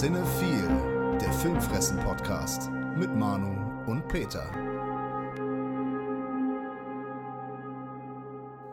Cinephile, der Filmfressen-Podcast mit Manu und Peter.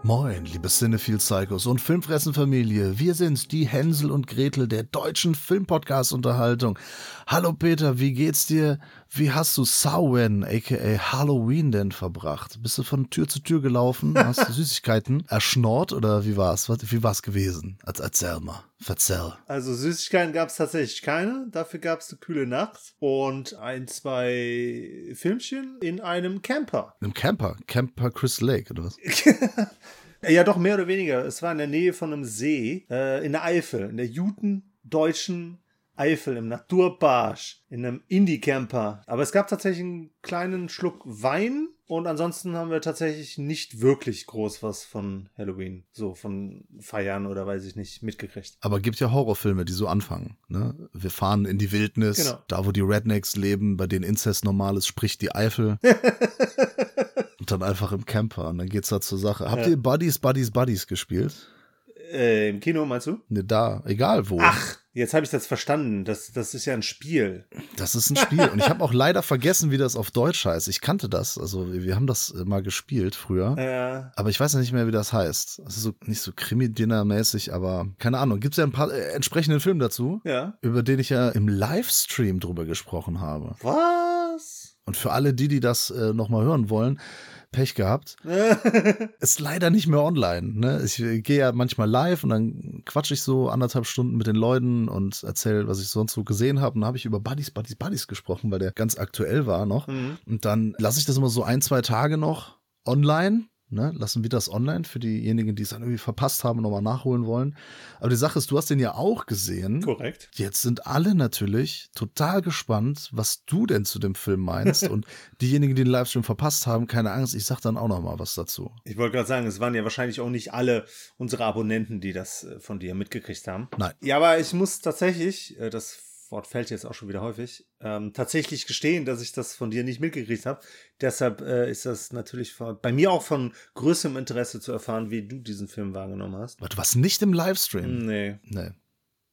Moin, liebe Cinephile Psychos und Filmfressen-Familie. Wir sind die Hänsel und Gretel der deutschen Filmpodcast-Unterhaltung. Hallo Peter, wie geht's dir? Wie hast du Samhain, aka Halloween, denn verbracht? Bist du von Tür zu Tür gelaufen? Hast du Süßigkeiten erschnort oder wie war's? Wie war's gewesen? Erzähl mal. Verzell. Also Süßigkeiten gab es tatsächlich keine. Dafür gab es eine kühle Nacht und ein, zwei Filmchen in einem Camper. Im Camper? Camper Crystal Lake oder was? ja, doch, mehr oder weniger. Es war in der Nähe von einem See, äh, in der Eifel, in der Juten-deutschen Eifel im Naturbarsch, in einem Indie-Camper. Aber es gab tatsächlich einen kleinen Schluck Wein und ansonsten haben wir tatsächlich nicht wirklich groß was von Halloween, so von Feiern oder weiß ich nicht, mitgekriegt. Aber gibt ja Horrorfilme, die so anfangen. Ne? Wir fahren in die Wildnis, genau. da wo die Rednecks leben, bei denen Inzest normal ist, spricht die Eifel. und dann einfach im Camper und dann geht's da zur Sache. Habt ja. ihr Buddies, Buddies, Buddies gespielt? Äh, Im Kino meinst du? Ne, da, egal wo. Ach, jetzt habe ich das verstanden. Das, das ist ja ein Spiel. Das ist ein Spiel. Und ich habe auch leider vergessen, wie das auf Deutsch heißt. Ich kannte das. Also, wir haben das mal gespielt früher. Ja. Aber ich weiß nicht mehr, wie das heißt. Das ist so nicht so Krimi-Dinner-mäßig, aber keine Ahnung. Gibt es ja ein paar äh, entsprechenden Film dazu? Ja. Über den ich ja im Livestream drüber gesprochen habe. Was? Und für alle die, die das äh, nochmal hören wollen, Pech gehabt. ist leider nicht mehr online. Ne? Ich gehe ja manchmal live und dann quatsche ich so anderthalb Stunden mit den Leuten und erzähle, was ich sonst so gesehen habe. Und dann habe ich über Buddies, Buddies, Buddies gesprochen, weil der ganz aktuell war noch. Mhm. Und dann lasse ich das immer so ein, zwei Tage noch online Ne? Lassen wir das online für diejenigen, die es dann irgendwie verpasst haben und nochmal nachholen wollen. Aber die Sache ist, du hast den ja auch gesehen. Korrekt. Jetzt sind alle natürlich total gespannt, was du denn zu dem Film meinst. und diejenigen, die den Livestream verpasst haben, keine Angst, ich sag dann auch nochmal was dazu. Ich wollte gerade sagen, es waren ja wahrscheinlich auch nicht alle unsere Abonnenten, die das äh, von dir mitgekriegt haben. Nein. Ja, aber ich muss tatsächlich, äh, das Wort fällt jetzt auch schon wieder häufig, ähm, tatsächlich gestehen, dass ich das von dir nicht mitgekriegt habe. Deshalb äh, ist das natürlich von, bei mir auch von größerem Interesse zu erfahren, wie du diesen Film wahrgenommen hast. Du warst nicht im Livestream? Nee. Nee.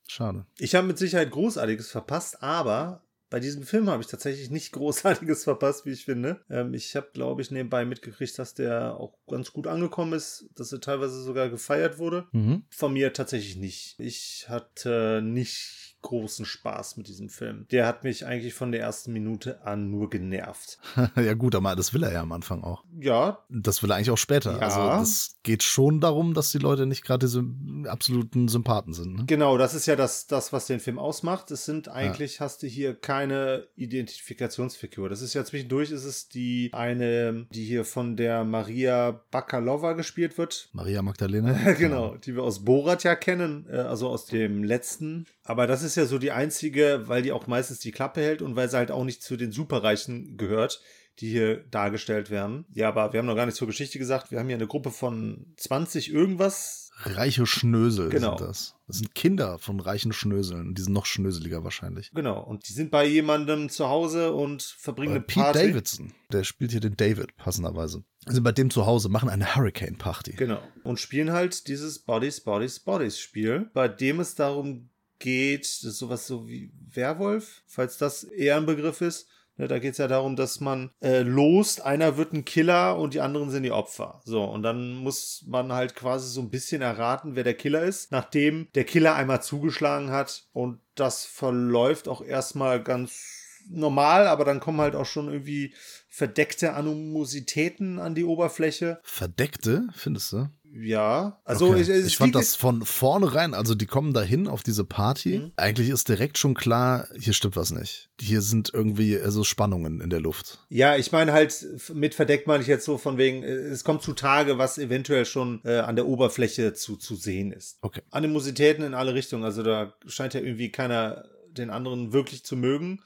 Schade. Ich habe mit Sicherheit Großartiges verpasst, aber bei diesem Film habe ich tatsächlich nicht Großartiges verpasst, wie ich finde. Ähm, ich habe, glaube ich, nebenbei mitgekriegt, dass der auch ganz gut angekommen ist, dass er teilweise sogar gefeiert wurde. Mhm. Von mir tatsächlich nicht. Ich hatte nicht großen Spaß mit diesem Film. Der hat mich eigentlich von der ersten Minute an nur genervt. ja gut, aber das will er ja am Anfang auch. Ja. Das will er eigentlich auch später. Ja. Also es geht schon darum, dass die Leute nicht gerade diese absoluten Sympathen sind. Ne? Genau, das ist ja das, das, was den Film ausmacht. Es sind eigentlich, ja. hast du hier keine Identifikationsfigur. Das ist ja zwischendurch ist es die eine, die hier von der Maria Bakalova gespielt wird. Maria Magdalena. genau, genau, die wir aus Borat ja kennen, äh, also aus dem letzten. Aber das ist ja so die einzige, weil die auch meistens die Klappe hält und weil sie halt auch nicht zu den Superreichen gehört, die hier dargestellt werden. Ja, aber wir haben noch gar nicht zur Geschichte gesagt. Wir haben hier eine Gruppe von 20 irgendwas. Reiche Schnösel genau. sind das. Das sind Kinder von reichen Schnöseln. Die sind noch schnöseliger wahrscheinlich. Genau. Und die sind bei jemandem zu Hause und verbringen eine Pete Party. Pete Davidson, der spielt hier den David, passenderweise. Sind bei dem zu Hause, machen eine Hurricane Party. Genau. Und spielen halt dieses Bodies, Bodies, Bodies Spiel, bei dem es darum geht, das ist sowas so wie Werwolf, falls das eher ein Begriff ist. Ne, da geht es ja darum, dass man äh, lost, einer wird ein Killer und die anderen sind die Opfer. So, und dann muss man halt quasi so ein bisschen erraten, wer der Killer ist, nachdem der Killer einmal zugeschlagen hat. Und das verläuft auch erstmal ganz normal, aber dann kommen halt auch schon irgendwie verdeckte Animositäten an die Oberfläche. Verdeckte, findest du? Ja, also okay. ich, ich fand das von vornherein, also die kommen dahin auf diese Party. Mhm. Eigentlich ist direkt schon klar, hier stimmt was nicht. Hier sind irgendwie also Spannungen in der Luft. Ja, ich meine halt, mit verdeckt meine ich jetzt so von wegen, äh, es kommt zutage, was eventuell schon äh, an der Oberfläche zu, zu sehen ist. Okay. Animositäten in alle Richtungen, also da scheint ja irgendwie keiner den anderen wirklich zu mögen.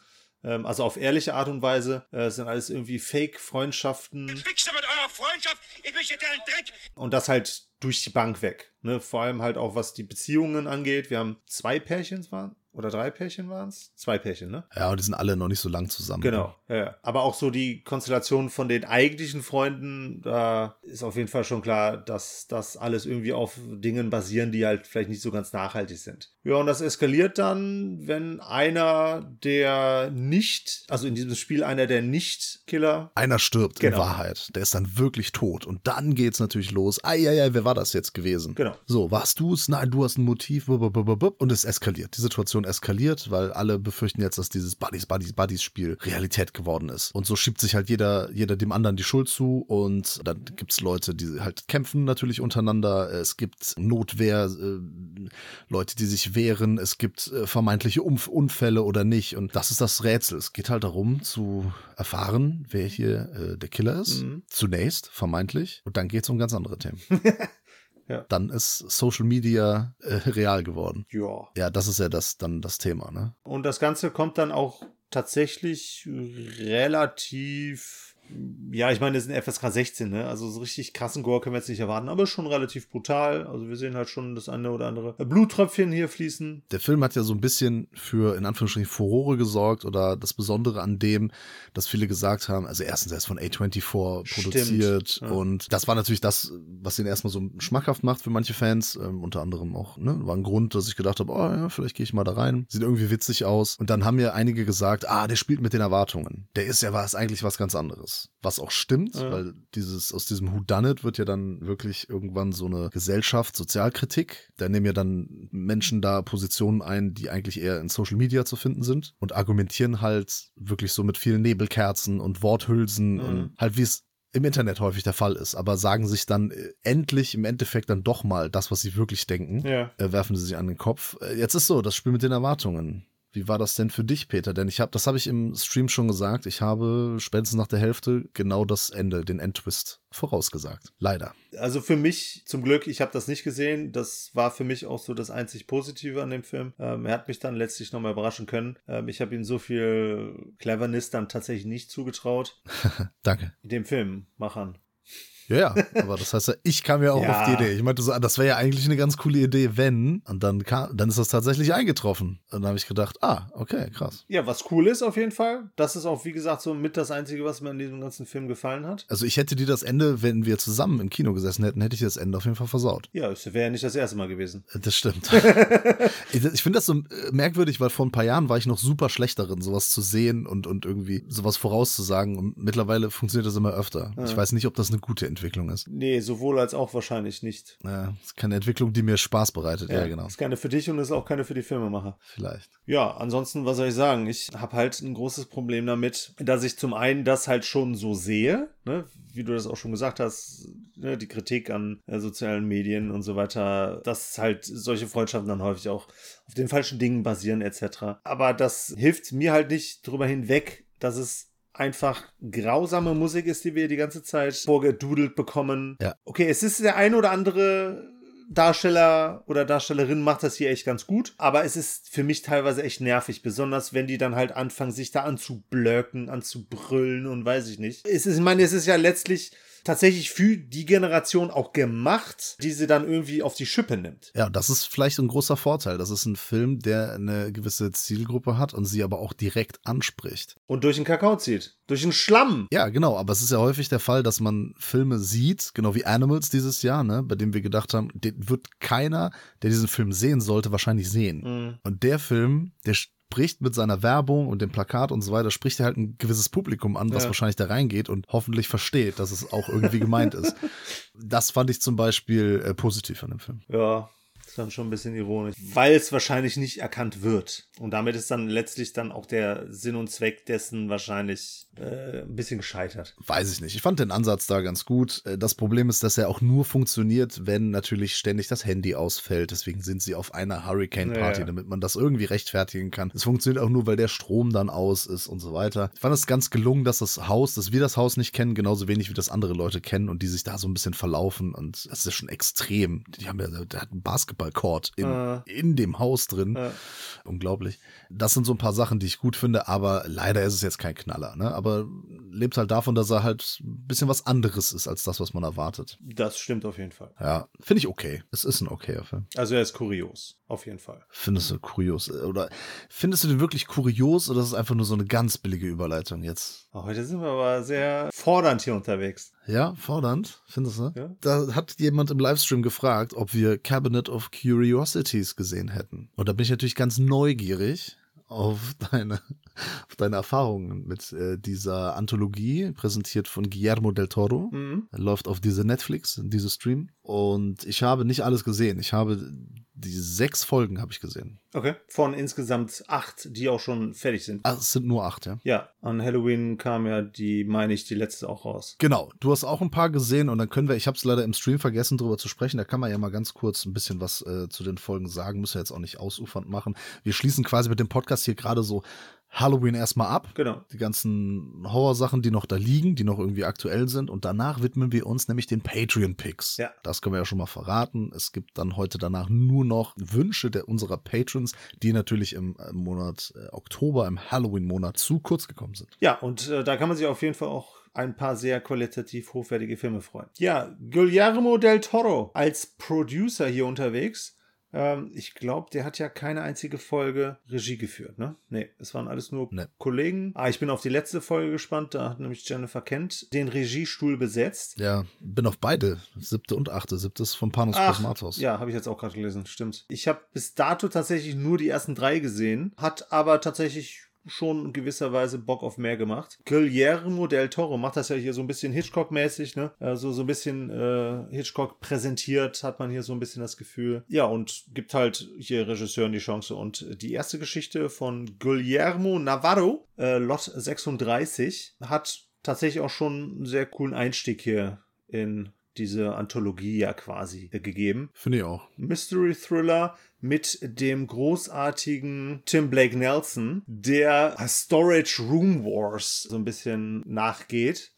Ähm, also auf ehrliche Art und Weise. Äh, sind alles irgendwie Fake-Freundschaften. Freundschaft, ich möchte deinen Dreck. Und das halt durch die Bank weg. Ne? Vor allem halt auch, was die Beziehungen angeht. Wir haben zwei Pärchen, waren oder drei Pärchen waren es? Zwei Pärchen, ne? Ja, und die sind alle noch nicht so lang zusammen. Genau, ja, ja. Aber auch so die Konstellation von den eigentlichen Freunden, da ist auf jeden Fall schon klar, dass das alles irgendwie auf Dingen basieren, die halt vielleicht nicht so ganz nachhaltig sind. Ja, und das eskaliert dann, wenn einer der nicht, also in diesem Spiel einer der Nicht-Killer. Einer stirbt Genau. in Wahrheit. Der ist dann wirklich tot. Und dann geht's natürlich los. Eieiei, wer war das jetzt gewesen? Genau. So, warst du's? Nein, du hast ein Motiv. Und es eskaliert. Die Situation eskaliert, weil alle befürchten jetzt, dass dieses Buddies, Buddies, Buddies Spiel Realität geworden ist. Und so schiebt sich halt jeder, jeder dem anderen die Schuld zu. Und dann gibt's Leute, die halt kämpfen natürlich untereinander. Es gibt Notwehr, äh, Leute, die sich wehren. Es gibt äh, vermeintliche Umf Unfälle oder nicht. Und das ist das Rätsel. Es geht halt darum zu erfahren, wer hier äh, der Killer ist. Mhm. Zunächst, vermeintlich. Und dann geht's um ganz andere Themen. Ja. Dann ist Social Media äh, real geworden. Ja. Ja, das ist ja das dann das Thema, ne? Und das Ganze kommt dann auch tatsächlich relativ. Ja, ich meine, das ist ein FSK 16, ne? Also so richtig krassen Gore können wir jetzt nicht erwarten, aber schon relativ brutal. Also wir sehen halt schon das eine oder andere Bluttröpfchen hier fließen. Der Film hat ja so ein bisschen für, in Anführungsstrichen, Furore gesorgt oder das Besondere an dem, dass viele gesagt haben, also erstens, er ist von A24 produziert Stimmt, ja. und das war natürlich das, was den erstmal so schmackhaft macht für manche Fans, ähm, unter anderem auch, ne, war ein Grund, dass ich gedacht habe, oh ja, vielleicht gehe ich mal da rein, sieht irgendwie witzig aus und dann haben mir einige gesagt, ah, der spielt mit den Erwartungen, der ist ja was, eigentlich was ganz anderes, was auch stimmt, Ja. weil dieses, aus diesem Whodunit wird ja dann wirklich irgendwann so eine Gesellschaft, Sozialkritik, da nehmen ja dann Menschen da Positionen ein, die eigentlich eher in Social Media zu finden sind und argumentieren halt wirklich so mit vielen Nebelkerzen und Worthülsen Mhm. und halt wie es im Internet häufig der Fall ist, aber sagen sich dann äh, endlich im Endeffekt dann doch mal das, was sie wirklich denken, Ja. äh, werfen sie sich an den Kopf. Äh, jetzt ist so, das Spiel mit den Erwartungen. Wie war das denn für dich, Peter? Denn ich habe, das habe ich im Stream schon gesagt, ich habe spätestens nach der Hälfte genau das Ende, den Endtwist vorausgesagt. Leider. Also für mich, zum Glück, ich habe das nicht gesehen. Das war für mich auch so das einzig Positive an dem Film. Ähm, er hat mich dann letztlich nochmal überraschen können. Ähm, ich habe ihm so viel Cleverness dann tatsächlich nicht zugetraut. Danke. Den Filmmachern. Ja, ja, aber das heißt ja, ich kam ja auch Ja. auf die Idee. Ich meinte so, ah, das wäre ja eigentlich eine ganz coole Idee, wenn. Und dann kam, dann ist das tatsächlich eingetroffen. Und dann habe ich gedacht, ah, okay, krass. Ja, was cool ist auf jeden Fall. Das ist auch, wie gesagt, so mit das Einzige, was mir an diesem ganzen Film gefallen hat. Also ich hätte dir das Ende, wenn wir zusammen im Kino gesessen hätten, hätte ich das Ende auf jeden Fall versaut. Ja, es wäre ja nicht das erste Mal gewesen. Das stimmt. ich ich finde das so äh, merkwürdig, weil vor ein paar Jahren war ich noch super schlecht darin, sowas zu sehen und, und irgendwie sowas vorauszusagen. Und mittlerweile funktioniert das immer öfter. Ich weiß nicht, ob das eine gute Entwicklung ist. Nee, sowohl als auch wahrscheinlich nicht. Ja, ist keine Entwicklung, die mir Spaß bereitet. Ja, genau. Ist keine für dich und ist auch keine für die Filmemacher. Vielleicht. Ja, ansonsten, was soll ich sagen? Ich habe halt ein großes Problem damit, dass ich zum einen das halt schon so sehe, ne? wie du das auch schon gesagt hast, ne? die Kritik an äh, sozialen Medien und so weiter, dass halt solche Freundschaften dann häufig auch auf den falschen Dingen basieren etc. Aber das hilft mir halt nicht drüber hinweg, dass es einfach grausame Musik ist, die wir die ganze Zeit vorgedudelt bekommen. Ja. Okay, es ist der ein oder andere Darsteller oder Darstellerin macht das hier echt ganz gut, aber es ist für mich teilweise echt nervig, besonders wenn die dann halt anfangen, sich da anzublöcken, anzubrüllen und weiß ich nicht. Es ist, ich meine, es ist ja letztlich tatsächlich für die Generation auch gemacht, die sie dann irgendwie auf die Schippe nimmt. Ja, das ist vielleicht ein großer Vorteil. Das ist ein Film, der eine gewisse Zielgruppe hat und sie aber auch direkt anspricht. Und durch den Kakao zieht. Durch den Schlamm. Ja, genau, aber es ist ja häufig der Fall, dass man Filme sieht, genau wie Animals dieses Jahr, ne, bei dem wir gedacht haben, den wird keiner, der diesen Film sehen sollte, wahrscheinlich sehen. Mhm. Und der Film, der spricht mit seiner Werbung und dem Plakat und so weiter, spricht er halt ein gewisses Publikum an, was Ja. wahrscheinlich da reingeht und hoffentlich versteht, dass es auch irgendwie gemeint ist. Das fand ich zum Beispiel äh, positiv an dem Film. Ja, ist dann schon ein bisschen ironisch, weil es wahrscheinlich nicht erkannt wird. Und damit ist dann letztlich dann auch der Sinn und Zweck dessen wahrscheinlich äh, ein bisschen gescheitert. Weiß ich nicht. Ich fand den Ansatz da ganz gut. Äh, Das Problem ist, dass er auch nur funktioniert, wenn natürlich ständig das Handy ausfällt. Deswegen sind sie auf einer Hurricane-Party, Ja, ja. damit man das irgendwie rechtfertigen kann. Es funktioniert auch nur, weil der Strom dann aus ist und so weiter. Ich fand es ganz gelungen, dass das Haus, dass wir das Haus nicht kennen, genauso wenig wie das andere Leute kennen und die sich da so ein bisschen verlaufen. Und das ist ja schon extrem. Die haben ja, der hat einen Basketballcourt in, Äh. in dem Haus drin. Äh. Unglaublich. Das sind so ein paar Sachen, die ich gut finde, aber leider ist es jetzt kein Knaller. Ne? Aber lebt halt davon, dass er halt ein bisschen was anderes ist als das, was man erwartet. Das stimmt auf jeden Fall. Ja, finde ich okay. Es ist ein okayer Film. Also er ist kurios, auf jeden Fall. Findest du kurios? Oder findest du den wirklich kurios oder ist es einfach nur so eine ganz billige Überleitung jetzt? Oh, heute sind wir aber sehr fordernd hier unterwegs. Ja, fordernd, findest du? Ja. Da hat jemand im Livestream gefragt, ob wir Cabinet of Curiosities gesehen hätten. Und da bin ich natürlich ganz neugierig auf deine, auf deine Erfahrungen mit äh, dieser Anthologie, präsentiert von Guillermo del Toro. Mhm. Läuft auf diese Netflix, diese Stream. Und ich habe nicht alles gesehen. Ich habe die sechs Folgen habe ich gesehen. Okay. Von insgesamt acht, die auch schon fertig sind. Ah, es sind nur acht, ja. Ja, an Halloween kam ja die, meine ich, die letzte auch raus. Genau, du hast auch ein paar gesehen und dann können wir, ich habe es leider im Stream vergessen, drüber zu sprechen. Da kann man ja mal ganz kurz ein bisschen was äh, zu den Folgen sagen. Müssen wir jetzt auch nicht ausufernd machen. Wir schließen quasi mit dem Podcast hier gerade so Halloween erstmal ab. Genau. Die ganzen Horrorsachen, die noch da liegen, die noch irgendwie aktuell sind. Und danach widmen wir uns nämlich den Patreon-Picks. Ja. Das können wir ja schon mal verraten. Es gibt dann heute danach nur noch Wünsche der unserer Patrons, die natürlich im äh, Monat äh, Oktober, im Halloween-Monat zu kurz gekommen sind. Ja, und äh, da kann man sich auf jeden Fall auch ein paar sehr qualitativ hochwertige Filme freuen. Ja, Guillermo del Toro als Producer hier unterwegs. Ähm, ich glaube, der hat ja keine einzige Folge Regie geführt, ne? Nee, es waren alles nur Nee. Kollegen. Ah, ich bin auf die letzte Folge gespannt. Da hat nämlich Jennifer Kent den Regiestuhl besetzt. Ja, bin auf beide, siebte und achte. Siebte ist von Panos Ach, Cosmatos. ja, habe ich jetzt auch gerade gelesen, stimmt. Ich habe bis dato tatsächlich nur die ersten drei gesehen, hat aber tatsächlich schon in gewisser Weise Bock auf mehr gemacht. Guillermo del Toro macht das ja hier so ein bisschen Hitchcock-mäßig, ne? Also so ein bisschen äh, Hitchcock präsentiert, hat man hier so ein bisschen das Gefühl. Ja, und gibt halt hier Regisseuren die Chance. Und die erste Geschichte von Guillermo Navarro, äh, Lot 36, hat tatsächlich auch schon einen sehr coolen Einstieg hier in diese Anthologie ja quasi äh, gegeben. Finde ich auch. Mystery Thriller mit dem großartigen Tim Blake Nelson, der Storage Room Wars so ein bisschen nachgeht.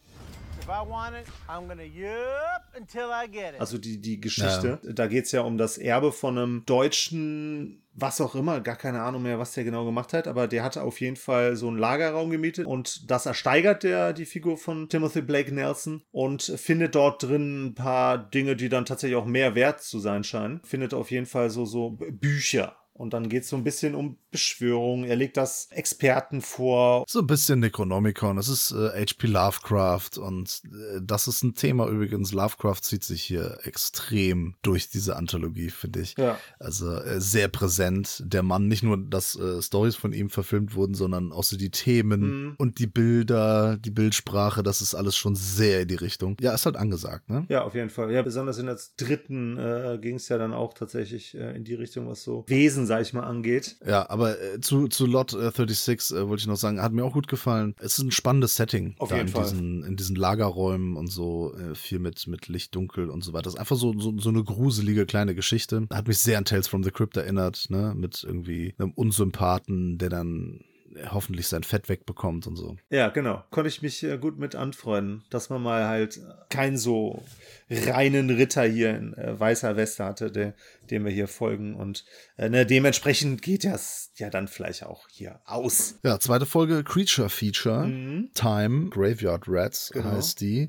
Also die, die Geschichte. Da geht es ja um das Erbe von einem deutschen, was auch immer, gar keine Ahnung mehr, was der genau gemacht hat, aber der hatte auf jeden Fall so einen Lagerraum gemietet und das ersteigert der die Figur von Timothy Blake Nelson und findet dort drin ein paar Dinge, die dann tatsächlich auch mehr wert zu sein scheinen. Findet auf jeden Fall so, so Bücher. Und dann geht es so ein bisschen um Beschwörungen. Er legt das Experten vor. So ein bisschen Necronomicon. Es ist äh, H.P. Lovecraft und äh, das ist ein Thema übrigens. Lovecraft zieht sich hier extrem durch diese Anthologie, finde ich. Ja. Also äh, sehr präsent. Der Mann, nicht nur, dass äh, Stories von ihm verfilmt wurden, sondern auch so die Themen Mhm. und die Bilder, die Bildsprache, das ist alles schon sehr in die Richtung. Ja, ist halt angesagt, ne? Ja, auf jeden Fall. Ja, besonders in der dritten äh, ging es ja dann auch tatsächlich äh, in die Richtung, was so Wesen, sag ich mal, angeht. Ja, aber äh, zu, zu Lot äh, 36 äh, wollte ich noch sagen, hat mir auch gut gefallen. Es ist ein spannendes Setting. Auf jeden in Fall. Diesen, in diesen Lagerräumen und so, äh, viel mit, mit Licht, Dunkel und so weiter. Das ist einfach so, so, so eine gruselige kleine Geschichte. Hat mich sehr an Tales from the Crypt erinnert, ne? Mit irgendwie einem Unsympathen, der dann äh, hoffentlich sein Fett wegbekommt und so. Ja, genau. Konnte ich mich äh, gut mit anfreunden, dass man mal halt keinen so reinen Ritter hier in äh, weißer Weste hatte, der, dem wir hier folgen. Und äh, ne, dementsprechend geht das ja dann vielleicht auch hier aus. Ja, zweite Folge Creature Feature. Time, Graveyard Rats Mhm. Genau. heißt die.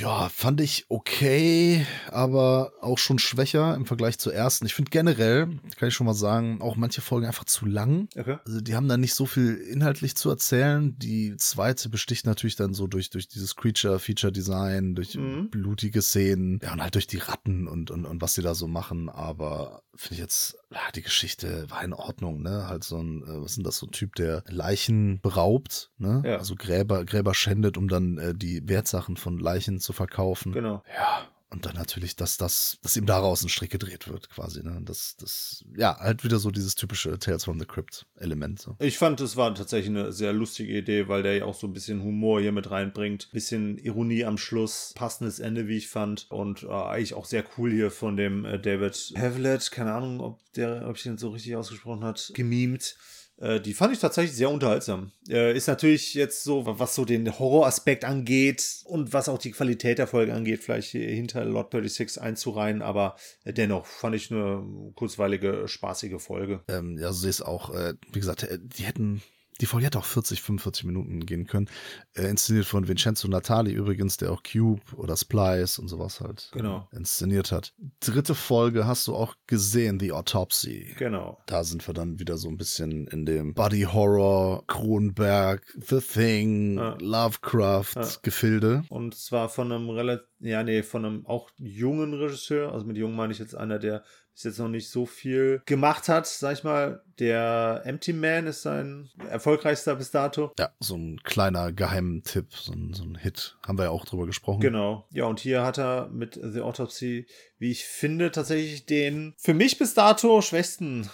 Ja, fand ich okay, aber auch schon schwächer im Vergleich zur ersten. Ich finde generell, kann ich schon mal sagen, auch manche Folgen einfach zu lang. Okay. Also die haben da nicht so viel inhaltlich zu erzählen. Die zweite besticht natürlich dann so durch, durch dieses Creature-Feature-Design, durch Mhm. blutige Szenen, ja, und halt durch die Ratten und, und, und was sie da so machen. Aber finde ich jetzt, ja, die Geschichte war in Ordnung, ne? Halt so ein, äh, was ist denn das, so ein Typ, der Leichen beraubt, ne? Ja. Also Gräber, Gräber schändet, um dann äh, die Wertsachen von Leichen zu verkaufen. Genau. Ja. Und dann natürlich, dass das, dass ihm daraus ein Strick gedreht wird, quasi, ne? Das, das, ja, halt wieder so dieses typische Tales from the Crypt Element. So. Ich fand, es war tatsächlich eine sehr lustige Idee, weil der ja auch so ein bisschen Humor hier mit reinbringt. Bisschen Ironie am Schluss. Passendes Ende, wie ich fand. Und äh, eigentlich auch sehr cool hier von dem äh, David Havlet. Keine Ahnung, ob der, ob ich den so richtig ausgesprochen hat. Gemimt. Äh, die fand ich tatsächlich sehr unterhaltsam. Äh, ist natürlich jetzt so, was so den Horroraspekt angeht und was auch die Qualität der Folge angeht, vielleicht hinter Lord 36 einzureihen, aber dennoch fand ich eine kurzweilige, spaßige Folge. Ähm, ja, so sehe es auch. Äh, wie gesagt, äh, die hätten die Folge hätte auch 40, 45 Minuten gehen können. Äh, inszeniert von Vincenzo Natali übrigens, der auch Cube oder Splice und sowas halt genau. inszeniert hat. Dritte Folge hast du auch gesehen, The Autopsy. Genau. Da sind wir dann wieder so ein bisschen in dem Body Horror, Kronberg, The Thing, ja. Lovecraft ja. Gefilde. Und zwar von einem relativ, ja, nee, von einem auch jungen Regisseur. Also mit jung meine ich jetzt einer, der bis jetzt noch nicht so viel gemacht hat, sag ich mal. Der Empty Man ist sein erfolgreichster bis dato. Ja, so ein kleiner Geheimtipp, so ein, so ein Hit. Haben wir ja auch drüber gesprochen. Genau. Ja, und hier hat er mit The Autopsy, wie ich finde, tatsächlich den für mich bis dato schwächsten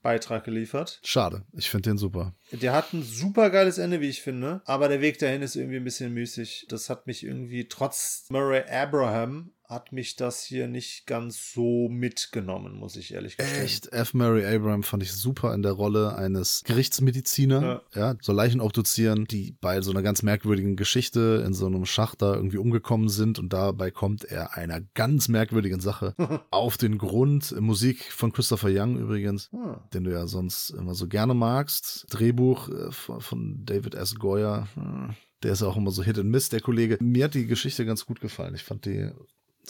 Beitrag geliefert. Schade, ich finde den super. Der hat ein super geiles Ende, wie ich finde, aber der Weg dahin ist irgendwie ein bisschen müßig. Das hat mich irgendwie trotz Murray Abraham hat mich das hier nicht ganz so mitgenommen, muss ich ehrlich gestehen. Echt? F. Murray Abraham fand ich super in der Rolle eines Gerichtsmediziner, ja. ja, so Leichen obduzieren, die bei so einer ganz merkwürdigen Geschichte in so einem Schacht da irgendwie umgekommen sind und dabei kommt er einer ganz merkwürdigen Sache auf den Grund. Musik von Christopher Young übrigens, hm. den du ja sonst immer so gerne magst. Drehbuch äh, von David S. Goyer. Hm. Der ist auch immer so Hit and Miss, der Kollege. Mir hat die Geschichte ganz gut gefallen. Ich fand die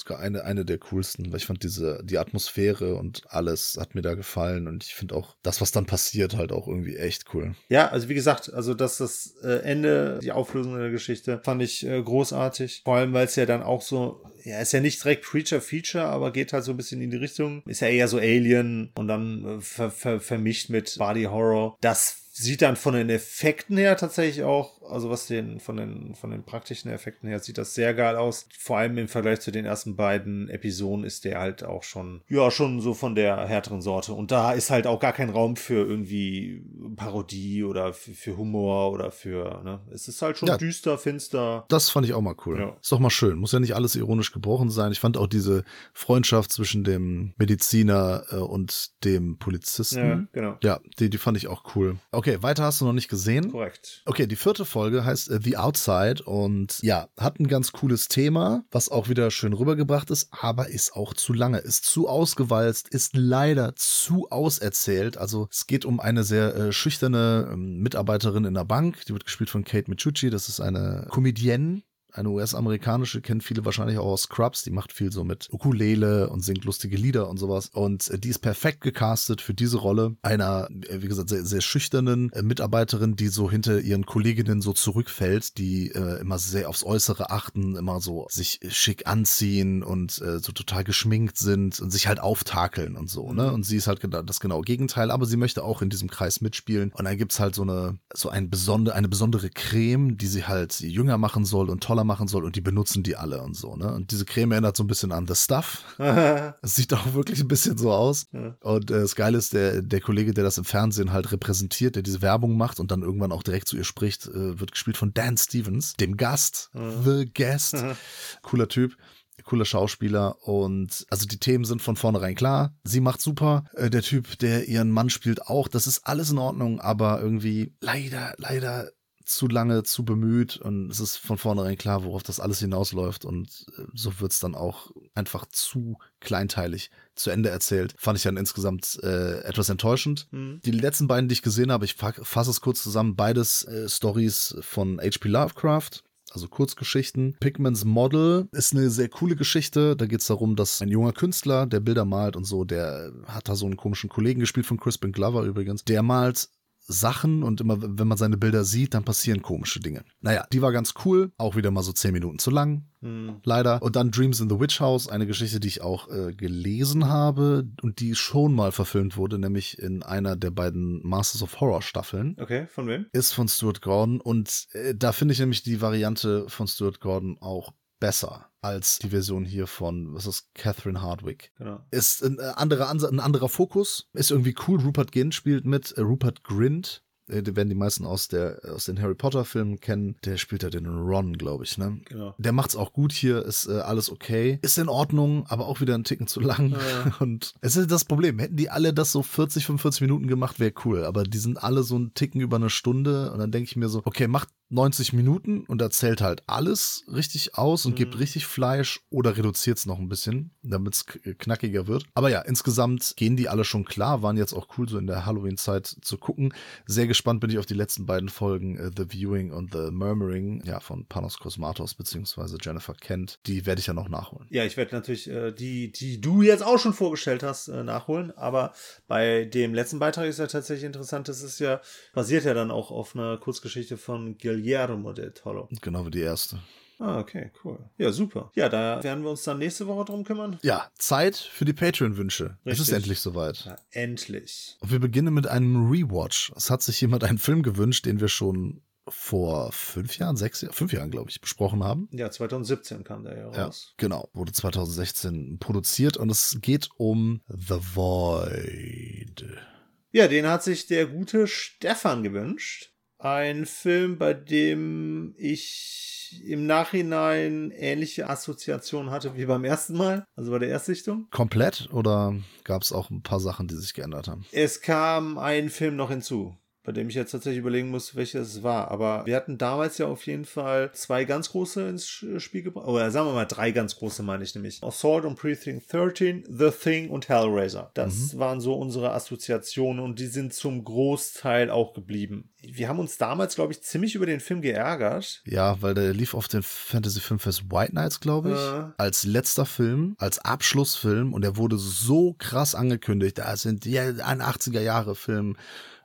sogar eine, eine der coolsten, weil ich fand diese, die Atmosphäre und alles hat mir da gefallen und ich finde auch das, was dann passiert, halt auch irgendwie echt cool. Ja, also wie gesagt, also dass das äh, Ende, die Auflösung der Geschichte, fand ich äh, großartig. Vor allem, weil es ja dann auch so, ja, ist ja nicht direkt Preacher-Feature, aber geht halt so ein bisschen in die Richtung. Ist ja eher so Alien und dann äh, ver ver vermischt mit Body Horror. Das sieht dann von den Effekten her tatsächlich auch, also was den von den von den praktischen Effekten her sieht das sehr geil aus. Vor allem im Vergleich zu den ersten beiden Episoden ist der halt auch schon ja schon so von der härteren Sorte und da ist halt auch gar kein Raum für irgendwie Parodie oder für, für Humor oder für ne, es ist halt schon ja, düster, finster. Das fand ich auch mal cool. Ja. Ist doch mal schön, muss ja nicht alles ironisch gebrochen sein. Ich fand auch diese Freundschaft zwischen dem Mediziner äh, und dem Polizisten. Ja, genau. Ja, die die fand ich auch cool. Okay, Okay, weiter hast du noch nicht gesehen. Korrekt. Okay, die vierte Folge heißt uh, The Outside und ja, hat ein ganz cooles Thema, was auch wieder schön rübergebracht ist, aber ist auch zu lange, ist zu ausgewalzt, ist leider zu auserzählt. Also es geht um eine sehr äh, schüchterne ähm, Mitarbeiterin in der Bank, die wird gespielt von Kate Michucci, das ist eine Comedienne, eine US-amerikanische, kennen viele wahrscheinlich auch aus Scrubs, die macht viel so mit Ukulele und singt lustige Lieder und sowas. Und äh, die ist perfekt gecastet für diese Rolle einer, äh, wie gesagt, sehr, sehr schüchternen äh, Mitarbeiterin, die so hinter ihren Kolleginnen so zurückfällt, die äh, immer sehr aufs Äußere achten, immer so sich schick anziehen und äh, so total geschminkt sind und sich halt auftakeln und so, ne? Und sie ist halt das genaue Gegenteil, aber sie möchte auch in diesem Kreis mitspielen. Und dann gibt's halt so eine, so ein besonder, eine besondere Creme, die sie halt jünger machen soll und toller machen soll und die benutzen die alle und so, ne? Und diese Creme erinnert so ein bisschen an The Stuff. Es sieht auch wirklich ein bisschen so aus. Ja. Und äh, das Geile ist, der, der Kollege, der das im Fernsehen halt repräsentiert, der diese Werbung macht und dann irgendwann auch direkt zu ihr spricht, äh, wird gespielt von Dan Stevens, dem Gast, ja. The Guest. Cooler Typ cooler Schauspieler und also die Themen sind von vornherein klar. Sie macht super. Äh, der Typ, der ihren Mann spielt, auch. Das ist alles in Ordnung, aber irgendwie leider, leider zu lange, zu bemüht und es ist von vornherein klar, worauf das alles hinausläuft und äh, so wird es dann auch einfach zu kleinteilig zu Ende erzählt. Fand ich dann insgesamt äh, etwas enttäuschend. Mhm. Die letzten beiden, die ich gesehen habe, ich fasse es kurz zusammen, beides äh, Stories von H.P. Lovecraft also Kurzgeschichten. Pigments Model ist eine sehr coole Geschichte. Da geht es darum, dass ein junger Künstler, der Bilder malt und so, der hat da so einen komischen Kollegen gespielt von Crispin Glover übrigens. Der malt Sachen und immer, wenn man seine Bilder sieht, dann passieren komische Dinge. Naja, die war ganz cool, auch wieder mal so zehn Minuten zu lang, hm. leider. Und dann Dreams in the Witch House, eine Geschichte, die ich auch äh, gelesen habe und die schon mal verfilmt wurde, nämlich in einer der beiden Masters of Horror Staffeln. Okay, von wem? Ist von Stuart Gordon und äh, da finde ich nämlich die Variante von Stuart Gordon auch besser als die Version hier von, was ist Catherine Hardwick. Genau. Ist ein äh, anderer, ein anderer Fokus, ist irgendwie cool. Rupert Gint spielt mit, äh, Rupert Grint äh, den werden die meisten aus, der, aus den Harry Potter-Filmen kennen. Der spielt ja den Ron, glaube ich, ne? Genau. Der macht's auch gut hier, ist äh, alles okay. Ist in Ordnung, aber auch wieder ein Ticken zu lang. Und es ist das Problem. Hätten die alle das so 40, 45 Minuten gemacht, wäre cool. Aber die sind alle so ein Ticken über eine Stunde. Und dann denke ich mir so, okay, macht 90 Minuten und erzählt halt alles richtig aus und gibt richtig Fleisch oder reduziert es noch ein bisschen, damit es knackiger wird. Aber ja, insgesamt gehen die alle schon klar, waren jetzt auch cool, so in der Halloween-Zeit zu gucken. Sehr gespannt bin ich auf die letzten beiden Folgen, äh, The Viewing und The Murmuring, ja, von Panos Kosmatos beziehungsweise Jennifer Kent. Die werde ich ja noch nachholen. Ja, ich werde natürlich äh, die, die du jetzt auch schon vorgestellt hast, äh, nachholen. Aber bei dem letzten Beitrag ist ja tatsächlich interessant, das ist ja, basiert ja dann auch auf einer Kurzgeschichte von Guillermo del Toro. Genau wie die erste. Ah, okay, cool. Ja, super. Ja, da werden wir uns dann nächste Woche drum kümmern. Ja, Zeit für die Patreon-Wünsche. Es ist endlich soweit. Ja, endlich. Und wir beginnen mit einem Rewatch. Es hat sich jemand einen Film gewünscht, den wir schon vor fünf Jahren, sechs Jahren, fünf Jahren, glaube ich, besprochen haben. Ja, 2017 kam der ja Ja, raus. genau. Wurde 2016 produziert und es geht um The Void. Ja, den hat sich der gute Stefan gewünscht. Ein Film, bei dem ich im Nachhinein ähnliche Assoziationen hatte wie beim ersten Mal, also bei der Erstsichtung. Komplett oder gab es auch ein paar Sachen, die sich geändert haben? Es kam ein Film noch hinzu, bei dem ich jetzt tatsächlich überlegen muss, welches es war. Aber wir hatten damals ja auf jeden Fall zwei ganz große ins Sch- Spiel gebracht. Oder sagen wir mal drei ganz große, meine ich nämlich. Assault on Precinct 13, The Thing und Hellraiser. Das waren so unsere Assoziationen und die sind zum Großteil auch geblieben. Wir haben uns damals, glaube ich, ziemlich über den Film geärgert. Ja, weil der lief auf den Fantasy Filmfest White Nights, glaube ich, Ja. als letzter Film, als Abschlussfilm und der wurde so krass angekündigt. Da sind die ein 80er Jahre Film.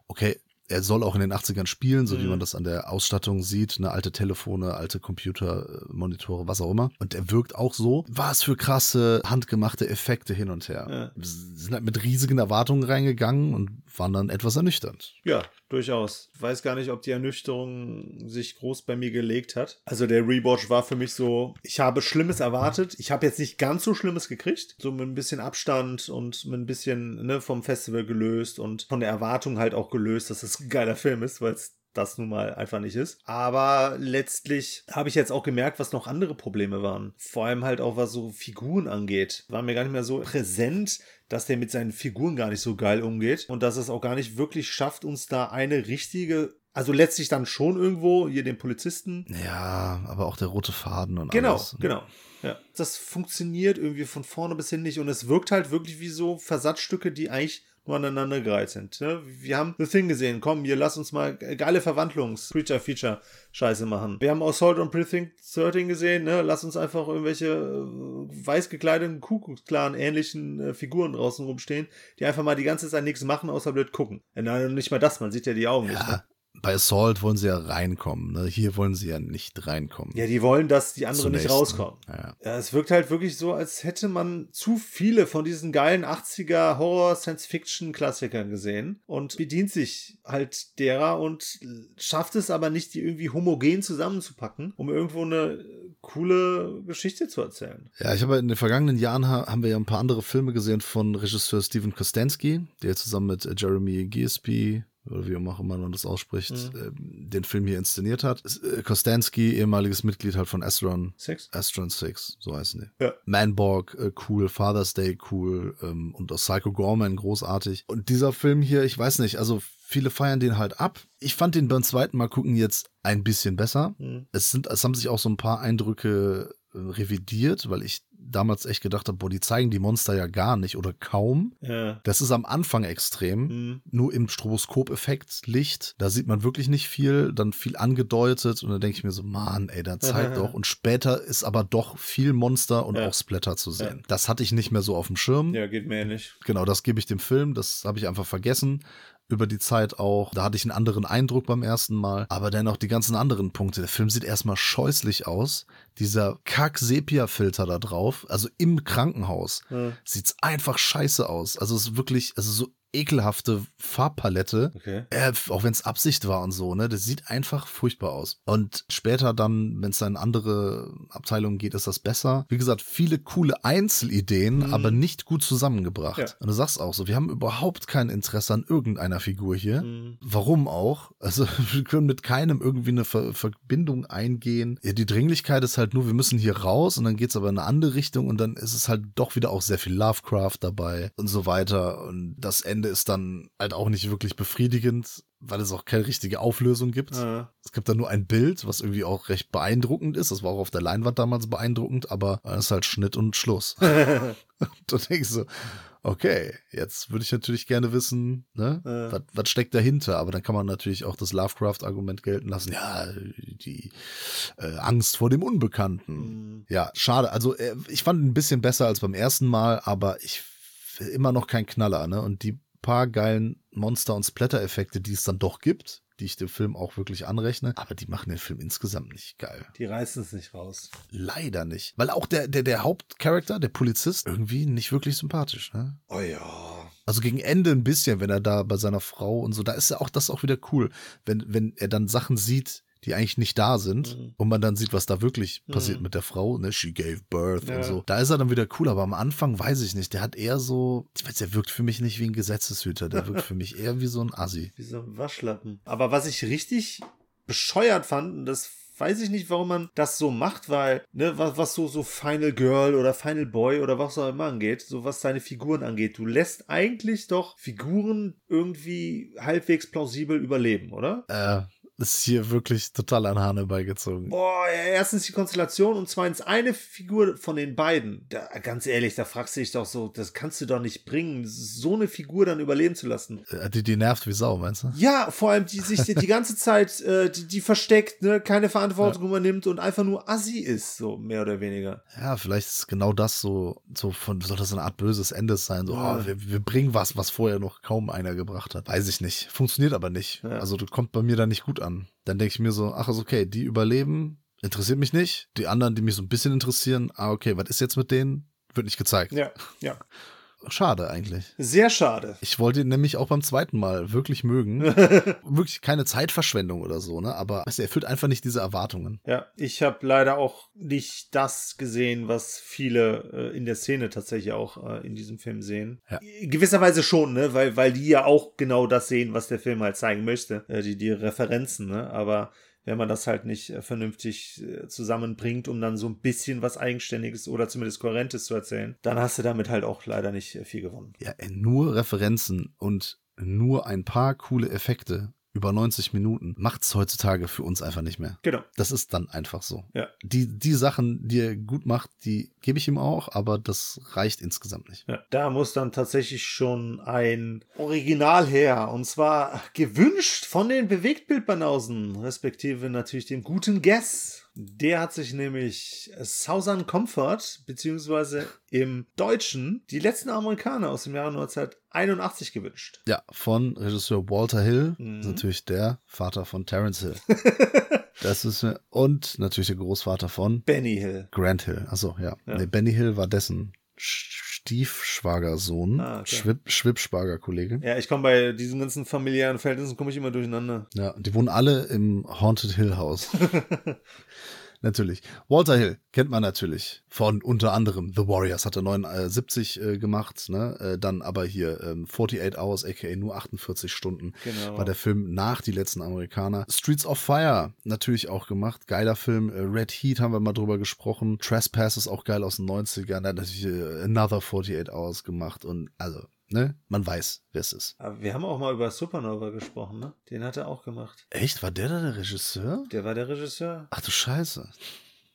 Okay, er soll auch in den 80ern spielen, so wie Mhm. man das an der Ausstattung sieht, ne alte Telefone, alte Computer, äh, Monitore, was auch immer. Und er wirkt auch so. Was für krasse handgemachte Effekte hin und her. Ja. Wir sind halt mit riesigen Erwartungen reingegangen und waren dann etwas ernüchternd. Ja, durchaus. Ich weiß gar nicht, ob die Ernüchterung sich groß bei mir gelegt hat. Also der Rewatch war für mich so, ich habe Schlimmes erwartet. Ich habe jetzt nicht ganz so Schlimmes gekriegt. So mit ein bisschen Abstand und mit ein bisschen ne, vom Festival gelöst und von der Erwartung halt auch gelöst, dass es ein geiler Film ist, weil es das nun mal einfach nicht ist. Aber letztlich habe ich jetzt auch gemerkt, was noch andere Probleme waren. Vor allem halt auch, was so Figuren angeht. War mir gar nicht mehr so präsent, dass der mit seinen Figuren gar nicht so geil umgeht und dass es auch gar nicht wirklich schafft, uns da eine richtige, also letztlich dann schon irgendwo hier den Polizisten. Ja, aber auch der rote Faden und Genau, alles. genau. Ja. Das funktioniert irgendwie von vorne bis hin nicht und es wirkt halt wirklich wie so Versatzstücke, die eigentlich nur aneinander gereiht sind. Ne? Wir haben The Thing gesehen, komm, hier lass uns mal geile Verwandlungs-Creature-Feature-Scheiße machen. Wir haben Assault on Precinct 13 gesehen, ne? lass uns einfach irgendwelche äh, weiß gekleideten Kuckucksklan ähnlichen äh, Figuren draußen rumstehen, die einfach mal die ganze Zeit nichts machen, außer blöd gucken. Äh, Nein, nicht mal das, man sieht ja die Augen nicht. Ne? Bei Assault wollen sie ja reinkommen. Ne? Hier wollen sie ja nicht reinkommen. Ja, die wollen, dass die anderen Zunächst, nicht rauskommen. ne? Ja. Es wirkt halt wirklich so, als hätte man zu viele von diesen geilen 80er Horror-Science-Fiction-Klassikern gesehen und bedient sich halt derer und schafft es aber nicht, die irgendwie homogen zusammenzupacken, um irgendwo eine coole Geschichte zu erzählen. Ja, ich habe in den vergangenen Jahren ha haben wir ja ein paar andere Filme gesehen von Regisseur Steven Kostanski, der zusammen mit äh, Jeremy Gillespie oder wie auch immer man das ausspricht, ähm, den Film hier inszeniert hat. Äh, Kostanski, ehemaliges Mitglied halt von Astron, Sex? Astron 6, so heißen die. Ja. Manborg, äh, cool, Father's Day, cool ähm, und auch Psycho Gorman, großartig. Und dieser Film hier, ich weiß nicht, also viele feiern den halt ab. Ich fand den beim zweiten Mal gucken jetzt ein bisschen besser. Hm. Es sind, es haben sich auch so ein paar Eindrücke revidiert, weil ich damals echt gedacht habe, boah, die zeigen die Monster ja gar nicht oder kaum. Ja. Das ist am Anfang extrem. Hm. Nur im Stroboskop-Effekt Licht, da sieht man wirklich nicht viel, dann viel angedeutet und dann denke ich mir so, Mann, ey, da zeigt doch. Und später ist aber doch viel Monster und Ja. auch Splatter zu sehen. Das hatte ich nicht mehr so auf dem Schirm. ja, geht mir ähnlich. Genau, das gebe ich dem Film, das habe ich einfach vergessen. Über die Zeit auch. Da hatte ich einen anderen Eindruck beim ersten Mal. Aber dennoch die ganzen anderen Punkte. Der Film sieht erstmal scheußlich aus. Dieser Kack-Sepia-Filter da drauf, also im Krankenhaus, Ja. sieht's einfach scheiße aus. Also es ist wirklich, also so ekelhafte Farbpalette. Okay. Äh, auch wenn es Absicht war und so, ne? Das sieht einfach furchtbar aus. Und später dann, wenn es dann in andere Abteilungen geht, ist das besser. Wie gesagt, viele coole Einzelideen, aber nicht gut zusammengebracht. Ja. Und du sagst auch so, wir haben überhaupt kein Interesse an irgendeiner Figur hier. Mhm. Warum auch? Also wir können mit keinem irgendwie eine Ver Verbindung eingehen. Ja, die Dringlichkeit ist halt nur, wir müssen hier raus und dann geht's aber in eine andere Richtung und dann ist es halt doch wieder auch sehr viel Lovecraft dabei und so weiter. Und das Ende ist dann halt auch nicht wirklich befriedigend, weil es auch keine richtige Auflösung gibt. Ah. Es gibt da nur ein Bild, was irgendwie auch recht beeindruckend ist. Das war auch auf der Leinwand damals beeindruckend, aber es ist halt Schnitt und Schluss. und du denkst so, okay, jetzt würde ich natürlich gerne wissen, ne, Ja. was, was steckt dahinter? Aber dann kann man natürlich auch das Lovecraft-Argument gelten lassen. Ja, die äh, Angst vor dem Unbekannten. Mhm. Ja, schade. Also äh, ich fand ihn ein bisschen besser als beim ersten Mal, aber ich immer noch kein Knaller, ne? Und die paar geilen Monster- und Splatter-Effekte, die es dann doch gibt, die ich dem Film auch wirklich anrechne, aber die machen den Film insgesamt nicht geil. Die reißen es nicht raus. Leider nicht. Weil auch der, der, der Hauptcharakter, der Polizist, irgendwie nicht wirklich sympathisch, ne? Oh ja. Also gegen Ende ein bisschen, wenn er da bei seiner Frau und so, da ist ja auch das auch wieder cool, wenn, wenn er dann Sachen sieht, die eigentlich nicht da sind Mhm. und man dann sieht, was da wirklich Mhm. passiert mit der Frau, ne, she gave birth Ja. und so. Da ist er dann wieder cool, aber am Anfang weiß ich nicht, der hat eher so, ich weiß, der wirkt für mich nicht wie ein Gesetzeshüter, der wirkt für mich eher wie so ein Assi. Wie so ein Waschlappen. Aber was ich richtig bescheuert fand, und das weiß ich nicht, warum man das so macht, weil, ne, was, was so, so Final Girl oder Final Boy oder was auch immer angeht, so was seine Figuren angeht, du lässt eigentlich doch Figuren irgendwie halbwegs plausibel überleben, oder? Äh, ist hier wirklich total an Hahn herbeigezogen. Boah, erstens die Konstellation und zweitens eine Figur von den beiden. Da, ganz ehrlich, da fragst du dich doch so, das kannst du doch nicht bringen, so eine Figur dann überleben zu lassen. Äh, Die, die nervt wie Sau, meinst du? Ja, vor allem die sich die, die ganze Zeit, äh, die, die versteckt, ne, keine Verantwortung übernimmt und einfach nur Assi ist, so mehr oder weniger. Ja, vielleicht ist genau das so, so von, soll das eine Art böses Ende sein. So, Ja. oh, wir, wir bringen was, was vorher noch kaum einer gebracht hat. Weiß ich nicht. Funktioniert aber nicht. Ja. Also, das kommt bei mir da nicht gut an. Dann denke ich mir so, ach, ist okay, die überleben, interessiert mich nicht. Die anderen, die mich so ein bisschen interessieren, ah, okay, was ist jetzt mit denen? Wird nicht gezeigt. Ja, ja. Schade eigentlich. Sehr schade. Ich wollte ihn nämlich auch beim zweiten Mal wirklich mögen. wirklich keine Zeitverschwendung oder so, ne? Aber er erfüllt einfach nicht diese Erwartungen. Ja, ich habe leider auch nicht das gesehen, was viele äh, in der Szene tatsächlich auch äh, in diesem Film sehen. Ja. Gewisserweise schon, ne, weil, weil die ja auch genau das sehen, was der Film halt zeigen möchte, äh, die, die Referenzen, ne, aber wenn man das halt nicht äh, vernünftig äh, zusammenbringt, um dann so ein bisschen was Eigenständiges oder zumindest Kohärentes zu erzählen, dann hast du damit halt auch leider nicht äh, viel gewonnen. Ja, nur Referenzen und nur ein paar coole Effekte über 90 Minuten macht's heutzutage für uns einfach nicht mehr. Genau. Das ist dann einfach so. Ja. Die, die Sachen, die er gut macht, die gebe ich ihm auch, aber das reicht insgesamt nicht. Ja, da muss dann tatsächlich schon ein Original her. Und zwar gewünscht von den Bewegtbildbanausen, respektive natürlich dem guten Guess. Der hat sich nämlich Southern Comfort, beziehungsweise im Deutschen die letzten Amerikaner aus dem Jahre 1981 gewünscht. Ja, von Regisseur Walter Hill, Mhm. natürlich der Vater von Terence Hill. das ist und natürlich der Großvater von Benny Hill. Grant Hill. Achso, ja. Ja. Nee, Benny Hill war dessen Sch- Stiefschwagersohn, Ah, okay. Schwib Schwibschwagerkollege. Ja, ich komme bei diesen ganzen familiären Verhältnissen komme ich immer durcheinander. Ja, die wohnen alle im Haunted Hill House. natürlich. Walter Hill kennt man natürlich von unter anderem The Warriors hat er 79 äh, gemacht, ne? Äh, dann aber hier ähm, 48 Hours, aka nur 48 Stunden. Genau. War der Film nach die letzten Amerikaner. Streets of Fire natürlich auch gemacht. Geiler Film. Äh, Red Heat haben wir mal drüber gesprochen. Trespass ist auch geil aus den 90ern. Er hat natürlich äh, Another 48 Hours gemacht und also, ne? Man weiß, wer es ist. Aber wir haben auch mal über Supernova gesprochen, ne? Den hat er auch gemacht. Echt? War der da der Regisseur? Der war der Regisseur. Ach du Scheiße.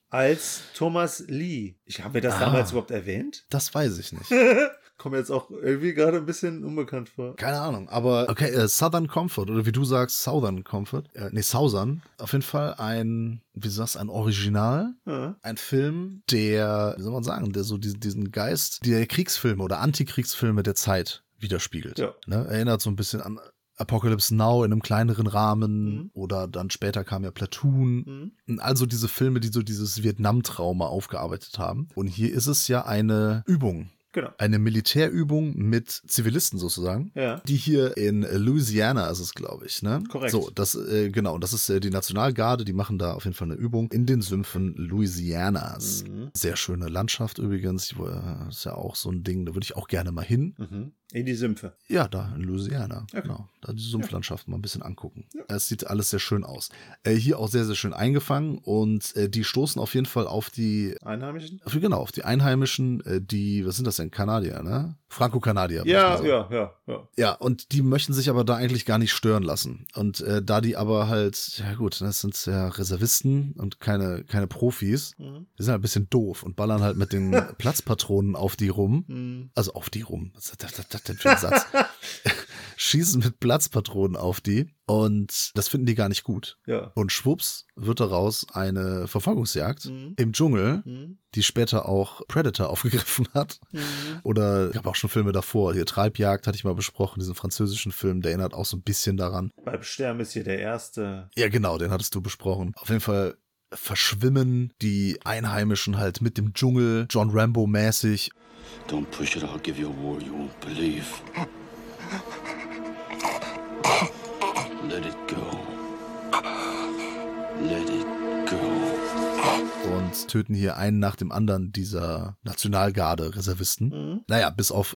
als Thomas Lee. Ich habe mir das Ah. damals überhaupt erwähnt. Das weiß ich nicht. Kommt mir jetzt auch irgendwie gerade ein bisschen unbekannt vor. Keine Ahnung, aber okay, äh, Southern Comfort oder wie du sagst, Southern Comfort. Äh, nee, Southern. Auf jeden Fall ein, wie du sagst, ein Original. Ja. Ein Film, der, wie soll man sagen, der so diesen, diesen Geist der Kriegsfilme oder Antikriegsfilme der Zeit widerspiegelt. Ja. Ne? Erinnert so ein bisschen an Apocalypse Now in einem kleineren Rahmen Mhm. oder dann später kam ja Platoon. Mhm. Also diese Filme, die so dieses Vietnam-Trauma aufgearbeitet haben. Und hier ist es ja eine Übung Genau. Eine Militärübung mit Zivilisten sozusagen. Ja. Die hier in Louisiana ist es, glaube ich, ne? Korrekt. So, das, äh, genau, das ist äh, die Nationalgarde, die machen da auf jeden Fall eine Übung in den Sümpfen Louisianas. Mhm. Sehr schöne Landschaft übrigens. Ich, äh, ist ja auch so ein Ding, da würde ich auch gerne mal hin. Mhm. In die Sümpfe. Ja, da in Louisiana. Okay. Genau. Da die Sumpflandschaft mal ein bisschen angucken. Es sieht alles sehr schön aus. Äh, hier auch sehr, sehr schön eingefangen und äh, die stoßen auf jeden Fall auf die, Einheimischen? auf, genau, auf die Einheimischen, äh, die, was sind das denn? Kanadier, ne? Franco-Kanadier. Ja, ja, ja, ja. Ja, und die möchten sich aber da eigentlich gar nicht stören lassen. Und äh, da die aber halt, ja gut, das sind ja Reservisten und keine, keine Profis, Mhm. die sind halt ein bisschen doof und ballern halt mit den Platzpatronen auf die rum. Mhm. Also auf die rum. Ist das, das, das denn für ein Satz? Schießen mit Platzpatronen auf die. Und das finden die gar nicht gut. Ja. Und schwupps wird daraus eine Verfolgungsjagd Mhm. im Dschungel, Mhm. die später auch Predator aufgegriffen hat. Mhm. Oder gab auch schon Filme davor. Hier Treibjagd hatte ich mal besprochen, diesen französischen Film, der erinnert auch so ein bisschen daran. Beim Sterben ist hier der erste. Ja, genau, den hattest du besprochen. Auf jeden Fall verschwimmen die Einheimischen halt mit dem Dschungel, John Rambo mäßig. Don't push it, I'll give you a war you won't believe. Let it go. Let it go. und töten hier einen nach dem anderen dieser Nationalgarde-Reservisten. Mhm. Naja, bis auf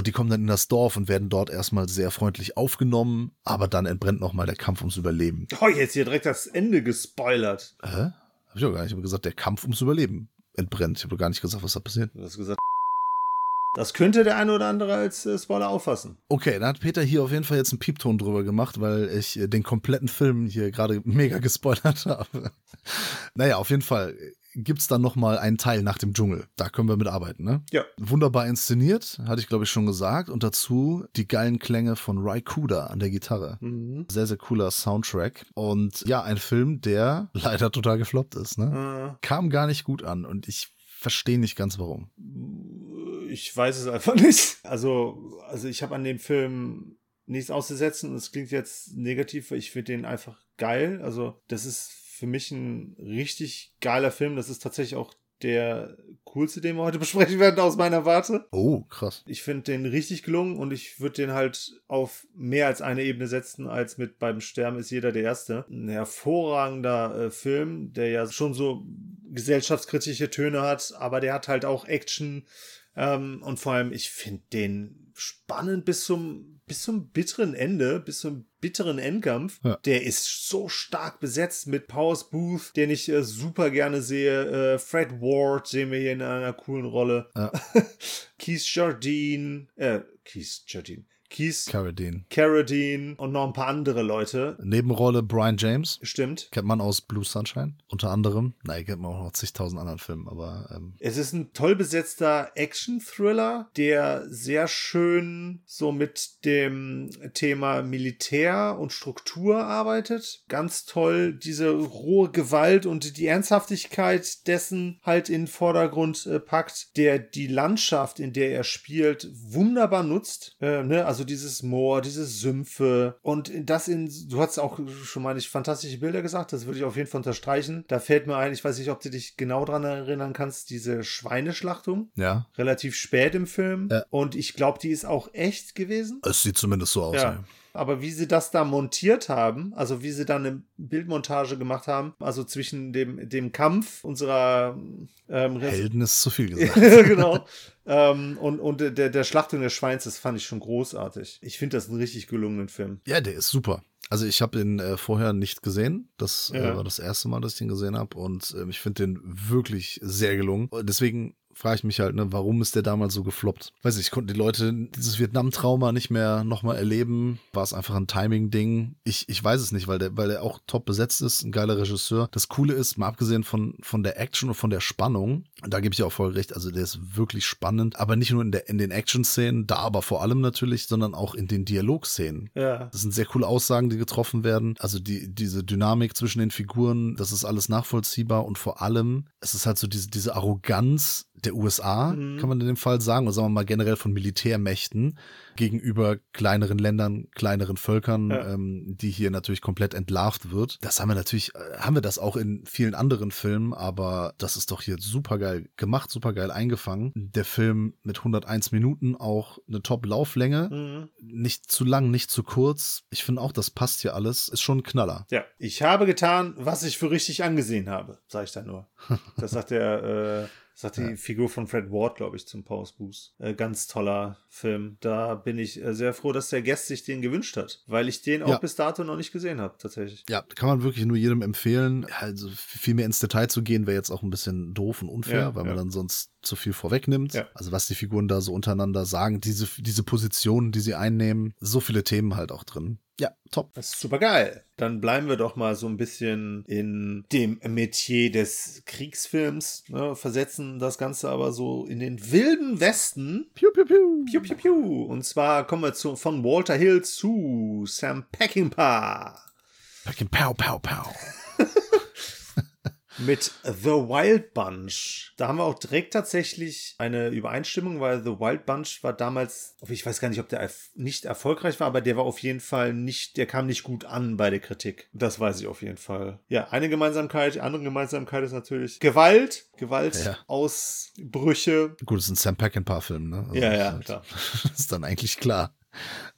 und die kommen dann in das Dorf und werden dort erstmal sehr freundlich aufgenommen, aber dann entbrennt nochmal der Kampf ums Überleben. Oh, jetzt hier direkt das Ende gespoilert. Hä? Hab ich auch gar nicht. Ich habe gesagt, der Kampf ums Überleben entbrennt. Ich habe gar nicht gesagt, was da passiert. Du hast gesagt. Das könnte der eine oder andere als äh, Spoiler auffassen. Okay, da hat Peter hier auf jeden Fall jetzt einen Piepton drüber gemacht, weil ich äh, den kompletten Film hier gerade mega gespoilert habe. naja, auf jeden Fall gibt's dann noch mal einen Teil nach dem Dschungel. Da können wir mitarbeiten, ne? Ja. Wunderbar inszeniert, hatte ich glaube ich schon gesagt. Und dazu die geilen Klänge von Ry Kuda an der Gitarre. Mhm. Sehr, sehr cooler Soundtrack. Und ja, ein Film, der leider total gefloppt ist, ne? Äh, Kam gar nicht gut an und ich verstehe nicht ganz warum. ich weiß es einfach nicht. Also, also ich habe an dem Film nichts auszusetzen und es klingt jetzt negativ, weil ich finde den einfach geil. Also, das ist für mich ein richtig geiler Film. Das ist tatsächlich auch der coolste, den wir heute besprechen werden aus meiner Warte. Oh, krass. Ich finde den richtig gelungen und ich würde den halt auf mehr als eine Ebene setzen, als mit beim Sterben ist jeder der Erste. Ein hervorragender äh, Film, der ja schon so gesellschaftskritische Töne hat, aber der hat halt auch Action. Ähm, und vor allem, ich finde den spannend bis zum, bis zum bitteren Ende, bis zum bitteren Endkampf. Ja. Der ist so stark besetzt mit Powers Booth, den ich äh, super gerne sehe. Äh, Fred Ward sehen wir hier in einer coolen Rolle. Ja. Keith Jardine, äh, Keith Jardine, Keith Carradine. Carradine und noch ein paar andere Leute. Nebenrolle Brian James. Stimmt. Kennt man aus Blue Sunshine unter anderem. Nein, kennt man auch noch zigtausend anderen Filmen, aber ähm, Es ist ein toll besetzter Action-Thriller, der sehr schön so mit dem Thema Militär und Struktur arbeitet. Ganz toll diese rohe Gewalt und die Ernsthaftigkeit dessen halt in den Vordergrund äh, packt, der die Landschaft, in der er spielt, wunderbar nutzt. Äh, ne? Also dieses Moor, diese Sümpfe und das in, du hast auch schon mal nicht fantastische Bilder gesagt, das würde ich auf jeden Fall unterstreichen. Da fällt mir ein, ich weiß nicht, ob du dich genau dran erinnern kannst, diese Schweineschlachtung ja, relativ spät im Film. Ja. Und ich glaube, die ist auch echt gewesen. es sieht zumindest so aus. Ja. Ja. Aber wie sie das da montiert haben, also wie sie dann eine Bildmontage gemacht haben, also zwischen dem, dem Kampf unserer ähm, Helden ist zu viel gesagt. genau. ähm, und und der, der Schlachtung des Schweins, das fand ich schon großartig. Ich finde das einen richtig gelungenen Film. ja, der ist super. Also ich habe den äh, vorher nicht gesehen. Das Ja. äh, war das erste Mal, dass ich den gesehen habe. Und ähm, ich finde den wirklich sehr gelungen. Deswegen frage ich mich halt, ne, warum ist der damals so gefloppt? Weiß ich, konnten die Leute dieses Vietnam-Trauma nicht mehr nochmal erleben? War es einfach ein Timing-Ding? Ich, ich weiß es nicht, weil der, weil der auch top besetzt ist, ein geiler Regisseur. Das Coole ist, mal abgesehen von, von der Action und von der Spannung, da gebe ich auch voll recht, also der ist wirklich spannend, aber nicht nur in, der, in den Action-Szenen, da aber vor allem natürlich, sondern auch in den Dialogszenen. Ja. Das sind sehr coole Aussagen, die getroffen werden. Also die, diese Dynamik zwischen den Figuren, das ist alles nachvollziehbar und vor allem, es ist halt so diese, diese Arroganz der USA, Mhm. kann man in dem Fall sagen, oder sagen wir mal generell von Militärmächten gegenüber kleineren Ländern, kleineren Völkern, Ja. ähm, die hier natürlich komplett entlarvt wird. Das haben wir natürlich, äh, haben wir das auch in vielen anderen Filmen, aber das ist doch hier super geil geil gemacht, super geil eingefangen. Der Film mit 101 Minuten auch eine Top-Lauflänge. Mhm. Nicht zu lang, nicht zu kurz. Ich finde auch, das passt hier alles. Ist schon ein Knaller. Ja, ich habe getan, was ich für richtig angesehen habe, sage ich dann nur. Das sagt der, äh, sagt die Figur von Fred Ward, glaube ich, zum Pause Boost. Äh, ganz toller Film. Da bin ich äh, sehr froh, dass der Guest sich den gewünscht hat, weil ich den auch Ja. bis dato noch nicht gesehen habe, tatsächlich. Ja, kann man wirklich nur jedem empfehlen. Also viel mehr ins Detail zu gehen, wäre jetzt auch ein bisschen doof und unfair, Ja, weil man ja. dann sonst zu viel vorwegnimmt. Ja. Also was die Figuren da so untereinander sagen, diese, diese Positionen, die sie einnehmen, so viele Themen halt auch drin. Ja, top. Das ist super geil. Dann bleiben wir doch mal so ein bisschen in dem Metier des Kriegsfilms, ne, versetzen das Ganze aber so in den wilden Westen. Piu, piu, piu. Piu, piu, piu. Und zwar kommen wir zu, von Walter Hill zu Sam Peckinpah Fucking pow, pow, pow. Mit The Wild Bunch. Da haben wir auch direkt tatsächlich eine Übereinstimmung, weil The Wild Bunch war damals, ich weiß gar nicht, ob der nicht erfolgreich war, aber der war auf jeden Fall nicht, der kam nicht gut an bei der Kritik. Das weiß ich auf jeden Fall. Ja, eine Gemeinsamkeit, die andere Gemeinsamkeit ist natürlich Gewalt, Gewalt, Ja. Ausbrüche. Gut, es ist ein Sam Peckinpah-Film, ne? Also Ja, das ja, halt- klar. ist dann eigentlich klar,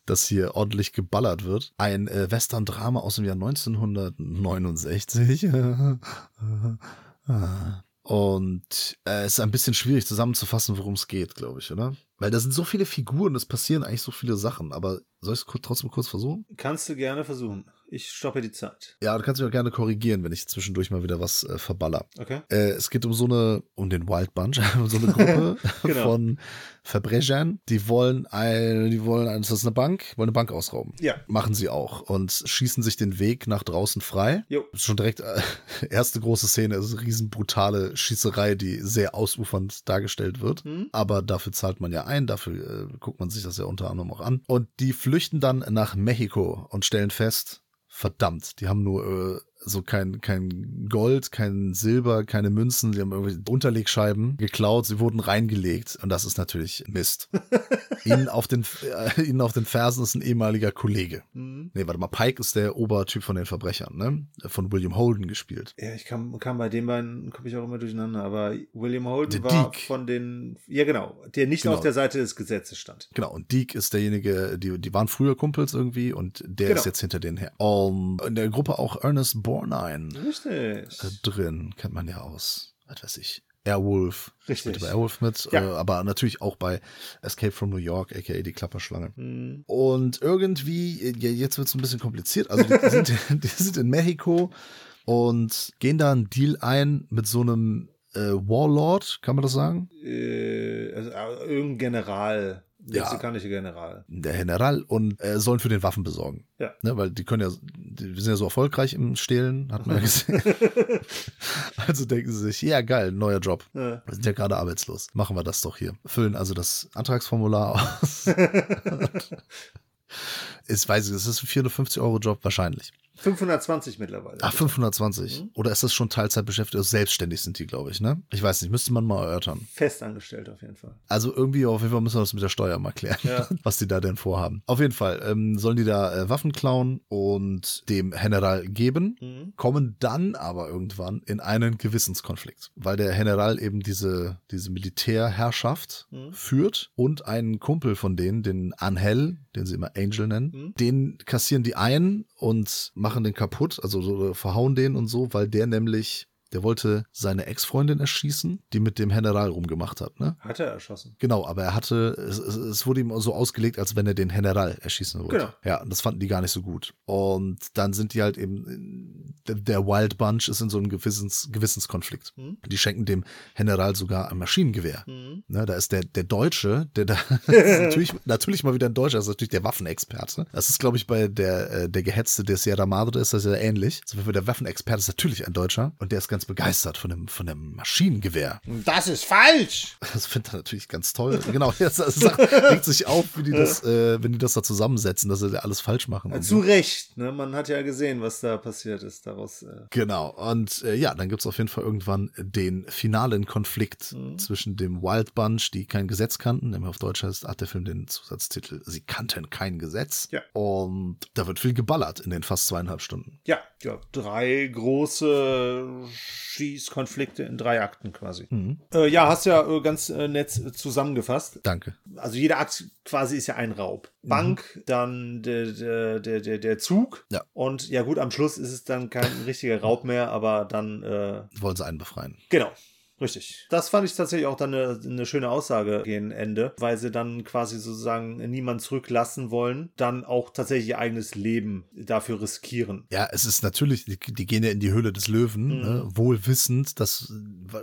dass hier ordentlich geballert wird. Ein äh, Western-Drama aus dem Jahr 1969. Und äh, es ist ein bisschen schwierig zusammenzufassen, worum es geht, glaube ich, oder? Weil da sind so viele Figuren, es passieren eigentlich so viele Sachen. Aber soll ich es trotzdem kurz versuchen? Kannst du gerne versuchen. Ich stoppe die Zeit. Ja, du kannst mich auch gerne korrigieren, wenn ich zwischendurch mal wieder was äh, verballer. Okay? Äh, es geht um so eine, um den Wild Bunch, um so eine Gruppe Genau. von Verbrechern, die wollen ein, die wollen, ein, das ist eine Bank, wollen eine Bank ausrauben. Ja. Machen sie auch und schießen sich den Weg nach draußen frei. Jo. Schon direkt, äh, erste große Szene ist eine riesen brutale Schießerei, die sehr ausufernd dargestellt wird. Hm? Aber dafür zahlt man ja ein, dafür äh, guckt man sich das ja unter anderem auch an. Und die flüchten dann nach Mexiko und stellen fest, verdammt, die haben nur äh, so kein, kein Gold, kein Silber, keine Münzen, die haben irgendwelche Unterlegscheiben geklaut, sie wurden reingelegt und das ist natürlich Mist. ihnen, auf den, äh, ihnen auf den Fersen ist ein ehemaliger Kollege. Hm? Nee, warte mal, Pike ist der Obertyp von den Verbrechern, ne? Von William Holden gespielt. Ja, ich kam, kam bei den beiden, komme ich auch immer durcheinander, aber William Holden Der war Deke. von den, ja genau, der nicht Genau. auf der Seite des Gesetzes stand. Genau, und Deke ist derjenige, die, die waren früher Kumpels irgendwie und der Genau. ist jetzt hinter denen her. Um, in der Gruppe auch Ernest Borgnine Richtig. äh, drin, kennt man ja aus, was weiß ich, Airwolf. Richtig. Spielt bei Airwolf mit, Ja. äh, aber natürlich auch bei Escape from New York, aka die Klapperschlange. Hm. Und irgendwie, ja, jetzt wird es ein bisschen kompliziert. Also die sind, die sind in Mexiko und gehen da einen Deal ein mit so einem äh, Warlord, kann man das sagen? Äh, also, äh, irgendein General, Ja. mexikanischer General. Der General und äh, sollen für den Waffen besorgen. Ja. Ne, weil die können ja, die sind ja so erfolgreich im Stehlen, hat man ja gesehen. also denken sie sich, ja geil, neuer Job. Ja. Wir sind ja gerade arbeitslos. Machen wir das doch hier. Füllen also das Antragsformular aus. ist, weiß ich, es ist ein 450 Euro Job wahrscheinlich. 520 mittlerweile. Ach, 520. Mhm. Oder ist das schon Teilzeitbeschäftigt? Also selbstständig sind die, glaube ich, ne? Ich weiß nicht, müsste man mal erörtern. Festangestellt auf jeden Fall. Also irgendwie, auf jeden Fall müssen wir das mit der Steuer mal klären, Ja. was die da denn vorhaben. Auf jeden Fall ähm, sollen die da äh, Waffen klauen und dem General geben, Mhm. kommen dann aber irgendwann in einen Gewissenskonflikt, weil der General eben diese, diese Militärherrschaft Mhm. führt und einen Kumpel von denen, den Angel, den sie immer Angel nennen, Mhm. den kassieren die ein und machen den kaputt, also so, verhauen den und so, weil der nämlich, der wollte seine Ex-Freundin erschießen, die mit dem General rumgemacht hat, ne? Hat er erschossen. Genau, aber er hatte, es, es, wurde ihm so ausgelegt, als wenn er den General erschießen wollte. Genau. Ja, und das fanden die gar nicht so gut. Und dann sind die halt eben, der, Wild Bunch ist in so einem Gewissens, Gewissenskonflikt. Mhm. Die schenken dem General sogar ein Maschinengewehr. Mhm. Ne, da ist der, der Deutsche, der da, natürlich, natürlich mal wieder ein Deutscher, das ist natürlich der Waffenexperte. Das ist, glaube ich, bei der, äh, der Gehetzte der Sierra Madre ist das ja ähnlich. Also der Waffenexperte ist natürlich ein Deutscher und der ist ganz begeistert von dem, von dem Maschinengewehr. Das ist falsch! Das findet er natürlich ganz toll. Genau, jetzt sagt, regt sich auf, wie die das, äh, wenn die das da zusammensetzen, dass sie da alles falsch machen. und Zu so. Recht, ne? Man hat ja gesehen, was da passiert ist. Daraus. Äh, Genau. Und äh, ja, dann gibt's auf jeden Fall irgendwann den finalen Konflikt zwischen dem Wild Bunch, die kein Gesetz kannten, nämlich auf Deutsch heißt, hat der Film den Zusatztitel Sie kannten kein Gesetz. Ja. Und da wird viel geballert in den fast zweieinhalb Stunden. ja, ja, drei große Schießkonflikte in drei Akten quasi. Äh, ja, hast ja äh, ganz äh, nett zusammengefasst. Danke. Also jeder Akt quasi ist ja ein Raub. Bank, dann der, der, der, der, der Zug. Ja. Und ja gut, am Schluss ist es dann kein richtiger Raub mehr, aber dann, äh, Wollen sie einen befreien. genau. Richtig. Das fand ich tatsächlich auch dann eine, eine schöne Aussage gegen Ende, weil sie dann quasi sozusagen niemand zurücklassen wollen, dann auch tatsächlich ihr eigenes Leben dafür riskieren. Ja, es ist natürlich, die, die gehen ja in die Höhle des Löwen, Mhm. ne, wohl wissend, dass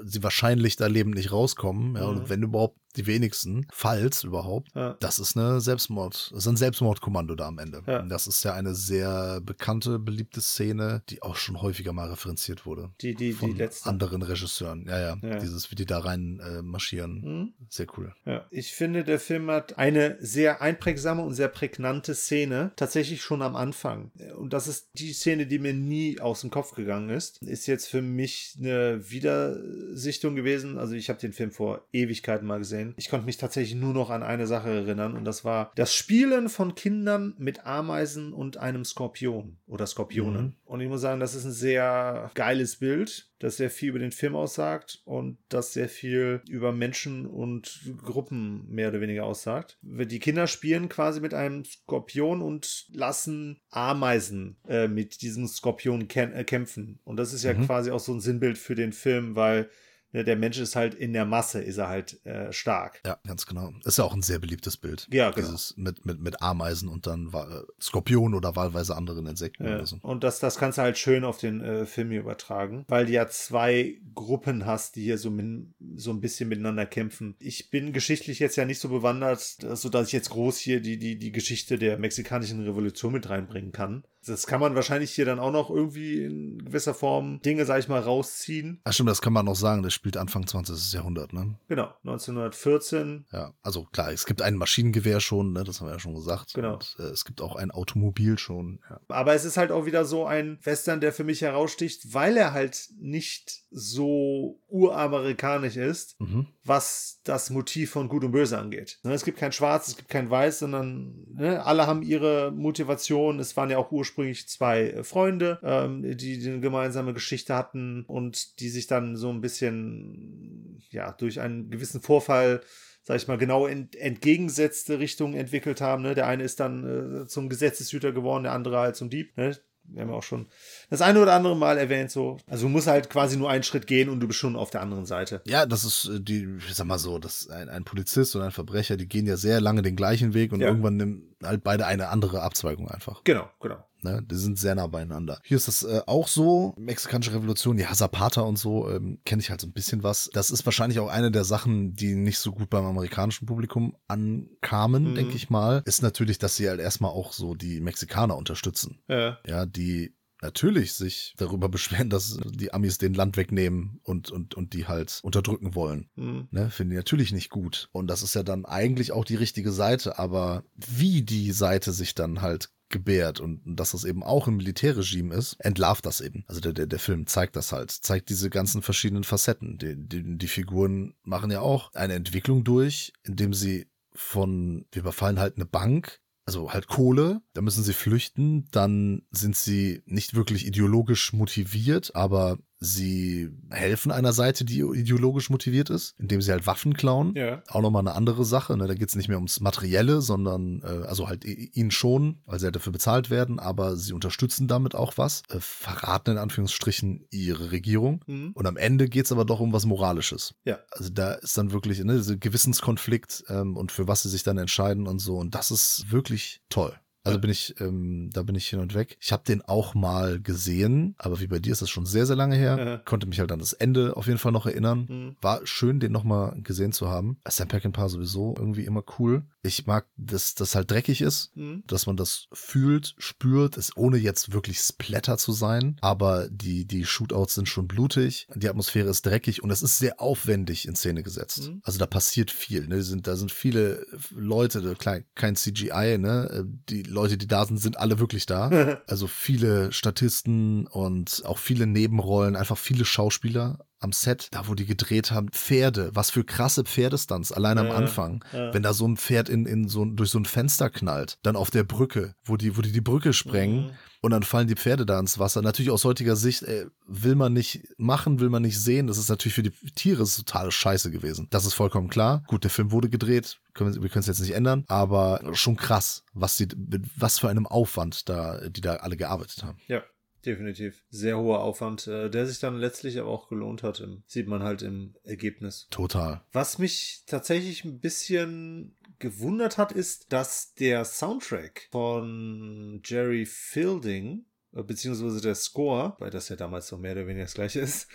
sie wahrscheinlich da lebend nicht rauskommen. Ja, Mhm. und wenn überhaupt die wenigsten, falls überhaupt, Ja. das ist eine Selbstmord, das ist ein Selbstmordkommando da am Ende. Ja. Das ist ja eine sehr bekannte, beliebte Szene, die auch schon häufiger mal referenziert wurde. Die, die, die Von letzte. anderen Regisseuren. Ja, ja, Ja. Dieses, wie die da rein äh, marschieren. Mhm. Sehr cool. Ja. Ich finde, der Film hat eine sehr einprägsame und sehr prägnante Szene, tatsächlich schon am Anfang. Und das ist die Szene, die mir nie aus dem Kopf gegangen ist. Ist jetzt für mich eine Wiedersichtung gewesen. Also ich habe den Film vor Ewigkeiten mal gesehen. Ich konnte mich tatsächlich nur noch an eine Sache erinnern und das war das Spielen von Kindern mit Ameisen und einem Skorpion oder Skorpionen. Mhm. Und ich muss sagen, das ist ein sehr geiles Bild das sehr viel über den Film aussagt und das sehr viel über Menschen und Gruppen mehr oder weniger aussagt. Die Kinder spielen quasi mit einem Skorpion und lassen Ameisen äh, mit diesem Skorpion äh, kämpfen. Und das ist ja Mhm. quasi auch so ein Sinnbild für den Film, weil ne, der Mensch ist halt in der Masse, ist er halt äh, stark. Ja, ganz genau. Ist ja auch ein sehr beliebtes Bild. Ja, genau. Dieses mit, mit, mit Ameisen und dann Wa- Skorpionen oder wahlweise anderen Insekten Ja. oder so. Und das, das kannst du halt schön auf den äh, Film hier übertragen, weil du ja zwei Gruppen hast, die hier so, min, so ein bisschen miteinander kämpfen. Ich bin geschichtlich jetzt ja nicht so bewandert, so dass ich jetzt groß hier die, die, die Geschichte der mexikanischen Revolution mit reinbringen kann. Das kann man wahrscheinlich hier dann auch noch irgendwie in gewisser Form Dinge, sag ich mal, rausziehen. Ach stimmt, das kann man noch sagen. Das spielt Anfang 20. Jahrhundert, ne? Genau, 1914. Ja, also klar, es gibt ein Maschinengewehr schon, ne? Das haben wir ja schon gesagt. Genau. Und, äh, es gibt auch ein Automobil schon. Ja. Aber es ist halt auch wieder so ein Western, der für mich heraussticht, weil er halt nicht so uramerikanisch ist, Mhm. was das Motiv von Gut und Böse angeht. Ne, Es gibt kein Schwarz, es gibt kein Weiß, sondern ne, alle haben ihre Motivation. Es waren ja auch ursprünglich zwei äh, Freunde, ähm, die, die eine gemeinsame Geschichte hatten und die sich dann so ein bisschen, ja, durch einen gewissen Vorfall sag ich mal, genau in entgegengesetzte Richtung entwickelt haben. Ne? Der eine ist dann äh, zum Gesetzeshüter geworden, der andere halt zum Dieb. Ne? Wir haben ja auch schon das eine oder andere Mal erwähnt, so. Also du musst halt quasi nur einen Schritt gehen und du bist schon auf der anderen Seite. Ja, das ist äh, die, ich sag mal so, das ist ein, ein Polizist und ein Verbrecher, die gehen ja sehr lange den gleichen Weg und Ja. irgendwann nehmen halt beide eine andere Abzweigung einfach. Genau, genau. Ne? Die sind sehr nah beieinander. Hier ist das äh, auch so. Mexikanische Revolution, ja, Zapata und so, ähm, kenne ich halt so ein bisschen was. Das ist wahrscheinlich auch eine der Sachen, die nicht so gut beim amerikanischen Publikum ankamen, Mhm. denke ich mal. Ist natürlich, dass sie halt erstmal auch so die Mexikaner unterstützen. Ja. Ja, die natürlich sich darüber beschweren, dass die Amis den Land wegnehmen und, und, und die halt unterdrücken wollen. Mhm. Ne, finde ich natürlich nicht gut. Und das ist ja dann eigentlich auch die richtige Seite, aber wie die Seite sich dann halt gebärt und dass das eben auch ein Militärregime ist, entlarvt das eben. Also der, der, der Film zeigt das halt, zeigt diese ganzen verschiedenen Facetten. Die, die, die Figuren machen ja auch eine Entwicklung durch, indem sie von, wir überfallen halt eine Bank, also halt Kohle, da müssen sie flüchten, dann sind sie nicht wirklich ideologisch motiviert, aber sie helfen einer Seite, die ideologisch motiviert ist, indem sie halt Waffen klauen. Ja. Auch nochmal eine andere Sache, ne? da geht es nicht mehr ums Materielle, sondern äh, also halt i- ihnen schon, weil sie halt dafür bezahlt werden, aber sie unterstützen damit auch was, äh, verraten in Anführungsstrichen ihre Regierung. Mhm. Und am Ende geht es aber doch um was Moralisches. Ja. Also da ist dann wirklich ne, dieser Gewissenskonflikt ähm, und für was sie sich dann entscheiden und so. Und das ist wirklich toll. Also bin ich, ähm, da bin ich hin und weg. Ich habe den auch mal gesehen, aber wie bei dir ist das schon sehr, sehr lange her. Ja. Konnte mich halt an das Ende auf jeden Fall noch erinnern. Mhm. War schön, den nochmal gesehen zu haben. Sam Peckinpah sowieso irgendwie immer cool. Ich mag, dass das halt dreckig ist, Mhm. dass man das fühlt, spürt, ist ohne jetzt wirklich Splatter zu sein. Aber die, die Shootouts sind schon blutig, die Atmosphäre ist dreckig und es ist sehr aufwendig in Szene gesetzt. Mhm. Also da passiert viel. Ne? Sind, da sind viele Leute, klein, kein CGI, ne? Die Leute, die da sind, sind alle wirklich da. Also viele Statisten und auch viele Nebenrollen, einfach viele Schauspieler am Set, da wo die gedreht haben, Pferde, was für krasse Pferdestunts, allein am Ja, Anfang. ja. Wenn da so ein Pferd in, in so, durch so ein Fenster knallt, dann auf der Brücke, wo die, wo die die Brücke sprengen Mhm. und dann fallen die Pferde da ins Wasser. Natürlich aus heutiger Sicht äh, will man nicht machen, will man nicht sehen. Das ist natürlich für die Tiere ist totale Scheiße gewesen. Das ist vollkommen klar. Gut, der Film wurde gedreht, können wir, wir können es jetzt nicht ändern, aber schon krass, was die, mit was für einem Aufwand da, die da alle gearbeitet haben. Ja, definitiv. Sehr hoher Aufwand, äh, der sich dann letztlich aber auch gelohnt hat. Sieht man halt im Ergebnis. Total. Was mich tatsächlich ein bisschen gewundert hat, ist, dass der Soundtrack von Jerry Fielding, äh, beziehungsweise der Score, weil das ja damals noch mehr oder weniger das gleiche ist,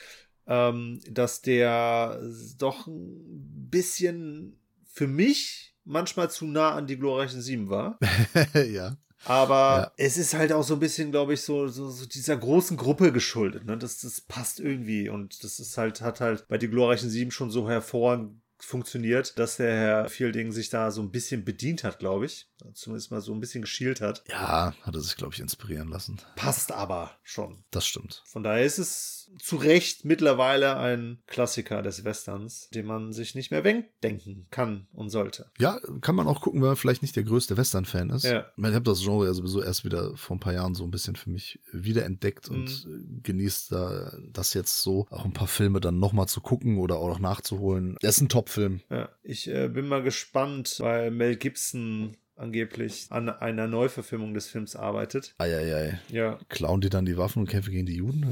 ähm, dass der doch ein bisschen für mich manchmal zu nah an die glorreichen Sieben war. ja. Aber Ja. es ist halt auch so ein bisschen, glaube ich, so, so, so dieser großen Gruppe geschuldet. Ne? Das, das passt irgendwie. Und das ist halt, hat halt bei die glorreichen Sieben schon so hervorragend funktioniert, dass der Herr Fielding sich da so ein bisschen bedient hat, glaube ich. Zumindest mal so ein bisschen geschielt hat. Ja, hat er sich, glaube ich, inspirieren lassen. Passt aber schon. Das stimmt. Von daher ist es zu Recht mittlerweile ein Klassiker des Westerns, den man sich nicht mehr wegdenken kann und sollte. Ja, kann man auch gucken, wenn man vielleicht nicht der größte Western-Fan ist. Ja. Ich habe das Genre ja sowieso erst wieder vor ein paar Jahren so ein bisschen für mich wiederentdeckt und Mhm. äh, genießt da das jetzt so, auch ein paar Filme dann nochmal zu gucken oder auch noch nachzuholen. Das ist ein Top-Film. Ja, ich äh, bin mal gespannt, weil Mel Gibson angeblich an einer Neuverfilmung des Films arbeitet. Eieiei. Ja. Klauen die dann die Waffen und kämpfen gegen die Juden?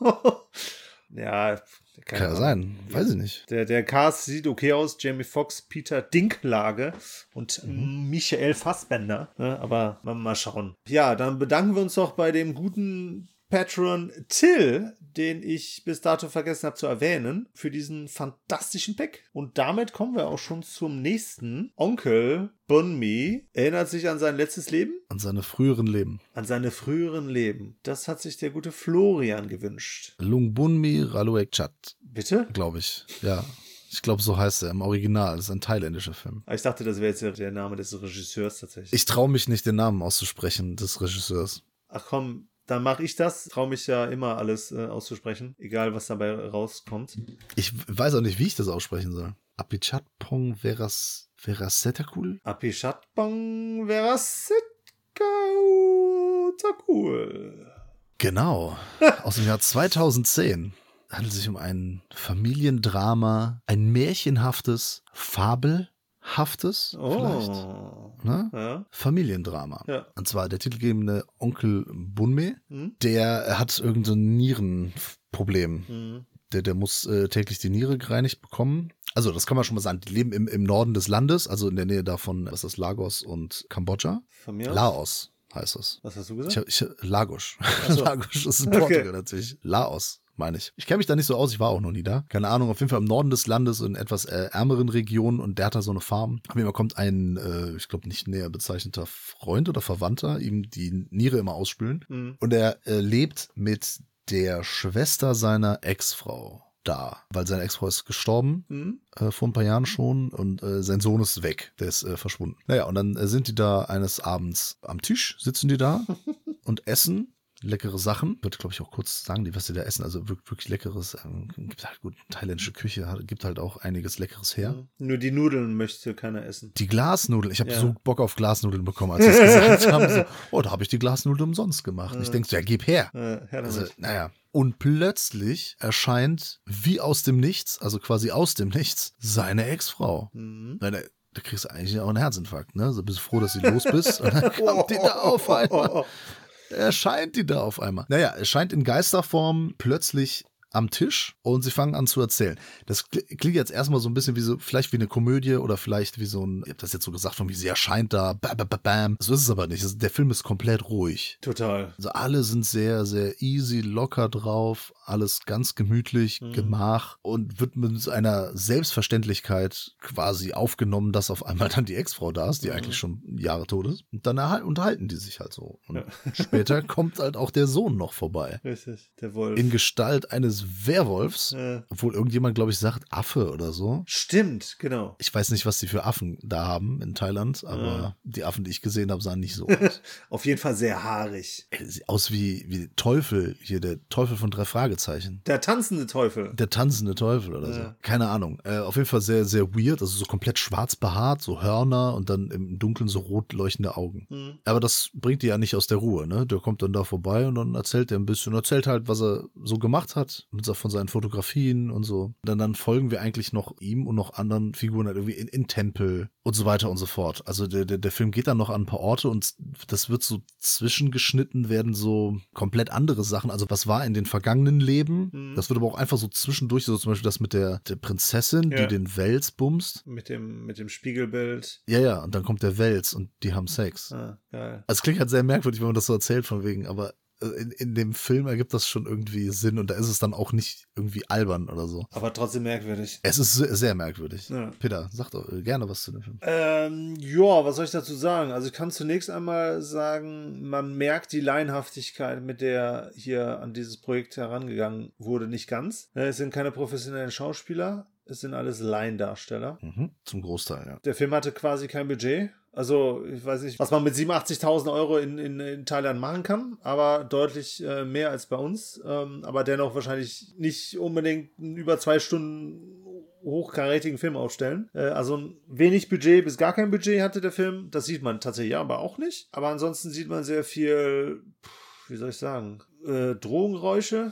ja, Kann ja sein. Weiß ich nicht. Der, der Cast sieht okay aus. Jamie Foxx, Peter Dinklage und Mhm. Michael Fassbender. Ne? Aber mal, mal schauen. Ja, dann bedanken wir uns doch bei dem guten Patron Till, den ich bis dato vergessen habe zu erwähnen, für diesen fantastischen Pack. Und damit kommen wir auch schon zum nächsten. Onkel Bunmi erinnert sich an sein letztes Leben, An seine früheren Leben. an seine früheren Leben. Das hat sich der gute Florian gewünscht. Lungbunmi Raluek Chat, Bitte? glaube ich. Ja. Ich glaube, so heißt er im Original. Das ist ein thailändischer Film. Ah, Ich dachte, das wäre jetzt der Name des Regisseurs tatsächlich. Ich traue mich nicht, den Namen auszusprechen des Regisseurs. Ach komm, dann mache ich das. Traue mich ja immer alles äh, auszusprechen, egal was dabei rauskommt. Ich weiß auch nicht, wie ich das aussprechen soll. Apichatpong Veras Verasetakul? Apishatbang Verasitko Genau. Aus dem Jahr 2010. Handelt sich um ein Familiendrama, ein märchenhaftes, fabelhaftes, vielleicht. Oh. Ne? Ja. Familiendrama. Ja. Und zwar der titelgebende Onkel Bunme, Hm? der hat irgendein Nierenproblem. Hm. Der, der muss äh, täglich die Niere gereinigt bekommen. Also, das kann man schon mal sagen. Die leben im, im Norden des Landes, also in der Nähe davon, was ist das, Lagos und Kambodscha. Von mir? Laos heißt es. Was hast du Ich, gesagt? ich, Lagos. so. Lagos ist in Okay. Portugal natürlich. Laos, meine ich. Ich kenne mich da nicht so aus, ich war auch noch nie da. Keine Ahnung, auf jeden Fall im Norden des Landes, in etwas äh, ärmeren Regionen und der hat da so eine Farm. Auf jeden Fall kommt ein, äh, ich glaube, nicht näher bezeichneter Freund oder Verwandter, ihm die Niere immer ausspülen. Hm. Und er äh, lebt mit der Schwester seiner Ex-Frau da, weil seine Ex-Frau ist gestorben Hm? äh, vor ein paar Jahren schon und äh, sein Sohn ist weg, der ist äh, verschwunden. Naja, und dann äh, sind die da eines Abends am Tisch, sitzen die da und essen leckere Sachen. Wird, glaube ich, auch kurz sagen, die, was sie da essen. Also wirklich, wirklich leckeres. Ähm, gibt halt gut, thailändische Küche hat- gibt halt auch einiges Leckeres her. Nur die Nudeln möchte keiner essen. Die Glasnudeln, ich habe Ja. so Bock auf Glasnudeln bekommen, als sie es gesagt haben. So, oh, da habe ich die Glasnudeln umsonst gemacht. Und ich denke so, ja, gib her. Her Also, naja. Und plötzlich erscheint wie aus dem Nichts, also quasi aus dem Nichts, seine Ex-Frau. Hm. Na, Da, kriegst du eigentlich auch einen Herzinfarkt, ne? So bist du froh, dass du los bist. Und dann kommt die da auf einmal. Erscheint die da auf einmal. Naja, erscheint in Geisterform plötzlich am Tisch und sie fangen an zu erzählen. Das kli- klingt jetzt erstmal so ein bisschen wie so, vielleicht wie eine Komödie oder vielleicht wie so ein, ich hab das jetzt so gesagt, von wie sie erscheint da, bam, bam, bam. So ist es aber nicht. Der Film ist komplett ruhig. Total. Also alle sind sehr, sehr easy, locker drauf, alles ganz gemütlich, Mhm. Gemach und wird mit einer Selbstverständlichkeit quasi aufgenommen, dass auf einmal dann die Ex-Frau da ist, die Mhm. eigentlich schon Jahre tot ist. Und dann erhal- unterhalten die sich halt so. Und Ja. später kommt halt auch der Sohn noch vorbei. Richtig. Der Wolf. In Gestalt eines eines Werwolfs, Äh. obwohl irgendjemand, glaube ich, sagt Affe oder so. Stimmt, genau. Ich weiß nicht, was die für Affen da haben in Thailand, aber Ja. die Affen, die ich gesehen habe, sahen nicht so aus. Auf jeden Fall sehr haarig. Ey, Sieht aus wie, wie Teufel, hier der Teufel von drei Fragezeichen. Der tanzende Teufel. Der tanzende Teufel oder so. Ja. Keine Ahnung. Äh, auf jeden Fall sehr, sehr weird. Also so komplett schwarz behaart, so Hörner und dann im Dunkeln so rot leuchtende Augen. Mhm. Aber das bringt die ja nicht aus der Ruhe, ne? Der kommt dann da vorbei und dann erzählt er ein bisschen, erzählt halt, was er so gemacht hat, so- von seinen Fotografien und so. Dann, dann folgen wir eigentlich noch ihm und noch anderen Figuren halt irgendwie in, in Tempel und so weiter und so fort. Also der, der, der Film geht dann noch an ein paar Orte und das wird so zwischengeschnitten, werden so komplett andere Sachen. Also was war in den vergangenen Leben? Mhm. Das wird aber auch einfach so zwischendurch, so zum Beispiel das mit der, der Prinzessin, Ja. die den Wels bumst. Mit dem, mit dem Spiegelbild. Ja, ja, und dann kommt der Wels und die haben Sex. Ah, geil. Also es klingt halt sehr merkwürdig, wenn man das so erzählt von wegen, aber in, in dem Film ergibt das schon irgendwie Sinn und da ist es dann auch nicht irgendwie albern oder so. Aber trotzdem merkwürdig. Es ist sehr, merkwürdig. Ja. Peter, sag doch äh, gerne was zu dem Film. Ähm, ja, was soll ich dazu sagen? Also ich kann zunächst einmal sagen, man merkt die Laienhaftigkeit, mit der hier an dieses Projekt herangegangen wurde, nicht ganz. Ne, Es sind keine professionellen Schauspieler, es sind alles Laiendarsteller. Mhm. Zum Großteil, ja. Der Film hatte quasi kein Budget. Also, ich weiß nicht, was man mit 87.000 Euro in, in, in Thailand machen kann, aber deutlich äh, mehr als bei uns. Ähm, aber dennoch wahrscheinlich nicht unbedingt einen über zwei Stunden hochkarätigen Film aufstellen. Äh, also wenig Budget bis gar kein Budget hatte der Film. Das sieht man tatsächlich ja, aber auch nicht. Aber ansonsten sieht man sehr viel, wie soll ich sagen, äh, Drogengeräusche.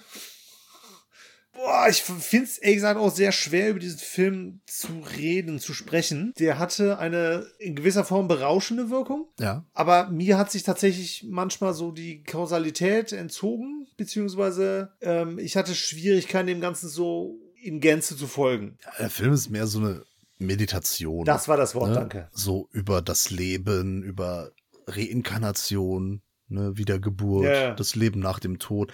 Boah, ich finde es ehrlich gesagt auch sehr schwer, über diesen Film zu reden, zu sprechen. Der hatte eine in gewisser Form berauschende Wirkung. Ja. Aber mir hat sich tatsächlich manchmal so die Kausalität entzogen, beziehungsweise ähm, ich hatte Schwierigkeiten, dem Ganzen so in Gänze zu folgen. Der Film ist mehr so eine Meditation. Das war das Wort, ne? danke. So über das Leben, über Reinkarnation, ne, Wiedergeburt, Ja, ja. das Leben nach dem Tod.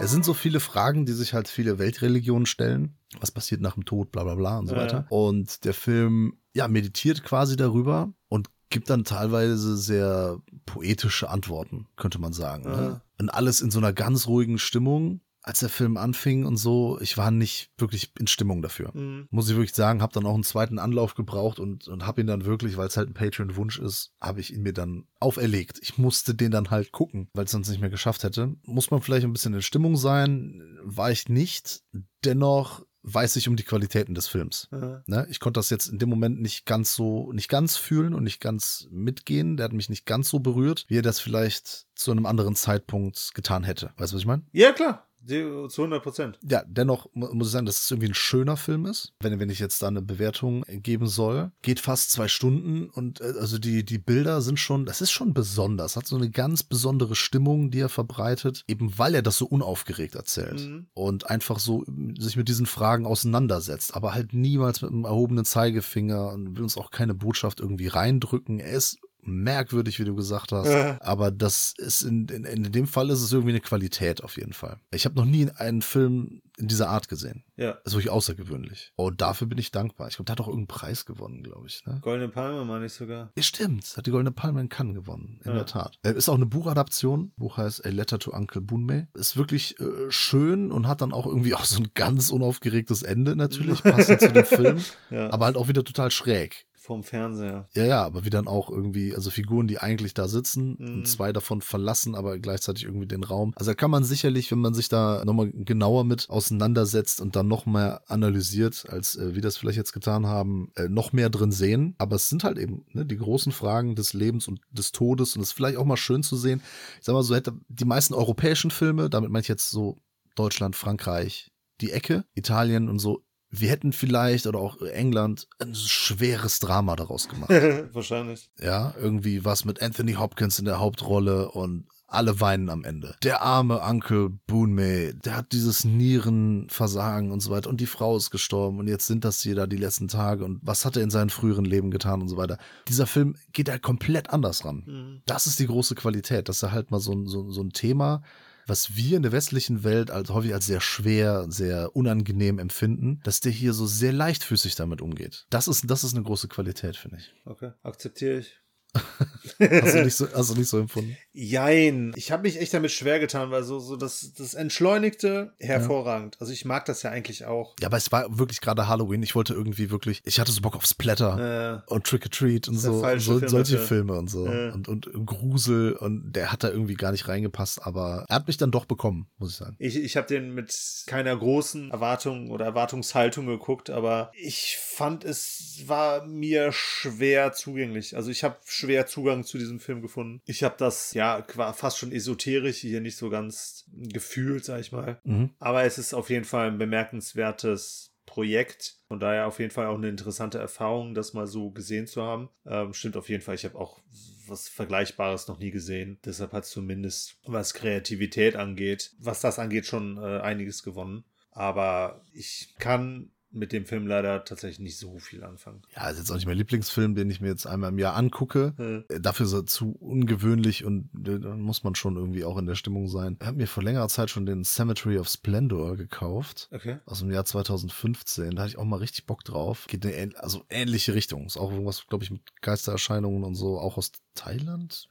Es sind so viele Fragen, die sich halt viele Weltreligionen stellen. Was passiert nach dem Tod, bla bla bla und so Ja. weiter. Und der Film, ja, meditiert quasi darüber und gibt dann teilweise sehr poetische Antworten, könnte man sagen. Ne? Ja. Und alles in so einer ganz ruhigen Stimmung. Als der Film anfing und so, ich war nicht wirklich in Stimmung dafür. Mhm. Muss ich wirklich sagen, habe dann auch einen zweiten Anlauf gebraucht und, und habe ihn dann wirklich, weil es halt ein Patreon-Wunsch ist, habe ich ihn mir dann auferlegt. Ich musste den dann halt gucken, weil es sonst nicht mehr geschafft hätte. Muss man vielleicht ein bisschen in Stimmung sein, war ich nicht. Dennoch weiß ich um die Qualitäten des Films. Ja. Ne? Ich konnte das jetzt in dem Moment nicht ganz so, nicht ganz fühlen und nicht ganz mitgehen. Der hat mich nicht ganz so berührt, wie er das vielleicht zu einem anderen Zeitpunkt getan hätte. Weißt du, was ich meine? Ja, klar. Zu 100 Prozent. Ja, dennoch mu- muss ich sagen, dass es irgendwie ein schöner Film ist. Wenn, wenn ich jetzt da eine Bewertung geben soll. Geht fast zwei Stunden und äh, also die, die Bilder sind schon, das ist schon besonders. Hat so eine ganz besondere Stimmung, die er verbreitet, eben weil er das so unaufgeregt erzählt. Mhm. Und einfach so ähm, sich mit diesen Fragen auseinandersetzt, aber halt niemals mit einem erhobenen Zeigefinger und will uns auch keine Botschaft irgendwie reindrücken. Er ist merkwürdig, wie du gesagt hast. Äh. Aber das ist in, in, in dem Fall ist es irgendwie eine Qualität auf jeden Fall. Ich habe noch nie einen Film in dieser Art gesehen. Ja. Das ist wirklich außergewöhnlich. Und dafür bin ich dankbar. Ich glaube, der hat auch irgendeinen Preis gewonnen, glaube ich. Ne? Goldene Palme meine ich sogar. Ja, stimmt. Hat die Goldene Palme in Cannes gewonnen. In Ja. der Tat. Äh, Ist auch eine Buchadaption. Buch heißt A Letter to Uncle Bunmei. Ist wirklich äh, schön und hat dann auch irgendwie auch so ein ganz unaufgeregtes Ende natürlich, passend zu dem Film. Ja. Aber halt auch wieder total schräg. Vom Fernseher. Ja, ja, aber wie dann auch irgendwie, also Figuren, die eigentlich da sitzen Mhm. und zwei davon verlassen, aber gleichzeitig irgendwie den Raum. Also da kann man sicherlich, wenn man sich da nochmal genauer mit auseinandersetzt und dann noch mehr analysiert, als äh, wir das vielleicht jetzt getan haben, äh, noch mehr drin sehen. Aber es sind halt eben ne, die großen Fragen des Lebens und des Todes und es ist vielleicht auch mal schön zu sehen. Ich sag mal so, hätte die meisten europäischen Filme, damit meine ich jetzt so Deutschland, Frankreich, die Ecke, Italien und so, wir hätten vielleicht oder auch England ein schweres Drama daraus gemacht. Wahrscheinlich. Ja, irgendwie was mit Anthony Hopkins in der Hauptrolle und alle weinen am Ende. Der arme Uncle Boonmay, der hat dieses Nierenversagen und so weiter und die Frau ist gestorben und jetzt sind das hier da die letzten Tage und was hat er in seinem früheren Leben getan und so weiter. Dieser Film geht da komplett anders ran. Mhm. Das ist die große Qualität, dass er halt mal so, so, so ein Thema, was wir in der westlichen Welt als häufig als sehr schwer, sehr unangenehm empfinden, dass der hier so sehr leichtfüßig damit umgeht. Das ist, das ist eine große Qualität, finde ich. Okay. Akzeptiere ich. Hast du nicht so, hast du nicht so empfunden? Jein. Ich habe mich echt damit schwer getan, weil so, so das, das Entschleunigte hervorragend. Also ich mag das ja eigentlich auch. Ja, aber es war wirklich gerade Halloween. Ich wollte irgendwie wirklich, ich hatte so Bock auf Splatter Äh, und Trick or Treat und so, so Film solche. Filme und so Ja. und, und Grusel und der hat da irgendwie gar nicht reingepasst, aber er hat mich dann doch bekommen, muss ich sagen. ich ich habe den mit keiner großen Erwartung oder Erwartungshaltung geguckt, aber ich fand, es war mir schwer zugänglich. Also ich habe schwer Zugang zu diesem Film gefunden. Ich habe das, ja, fast schon esoterisch hier nicht so ganz gefühlt, sag ich mal. Mhm. Aber es ist auf jeden Fall ein bemerkenswertes Projekt. Von daher auf jeden Fall auch eine interessante Erfahrung, das mal so gesehen zu haben. Ähm, stimmt auf jeden Fall. Ich habe auch was Vergleichbares noch nie gesehen. Deshalb hat zumindest, was Kreativität angeht, was das angeht, schon äh, einiges gewonnen. Aber ich kann mit dem Film leider tatsächlich nicht so viel anfangen. Ja, ist jetzt auch nicht mein Lieblingsfilm, den ich mir jetzt einmal im Jahr angucke. Hm. Äh, Dafür ist er zu ungewöhnlich und äh, dann muss man schon irgendwie auch in der Stimmung sein. Ich habe mir vor längerer Zeit schon den Cemetery of Splendor gekauft. Okay. Aus dem Jahr 2015. Da hatte ich auch mal richtig Bock drauf. Geht in eine also ähnliche Richtung. Ist auch irgendwas, glaube ich, mit Geistererscheinungen und so, auch aus Thailand.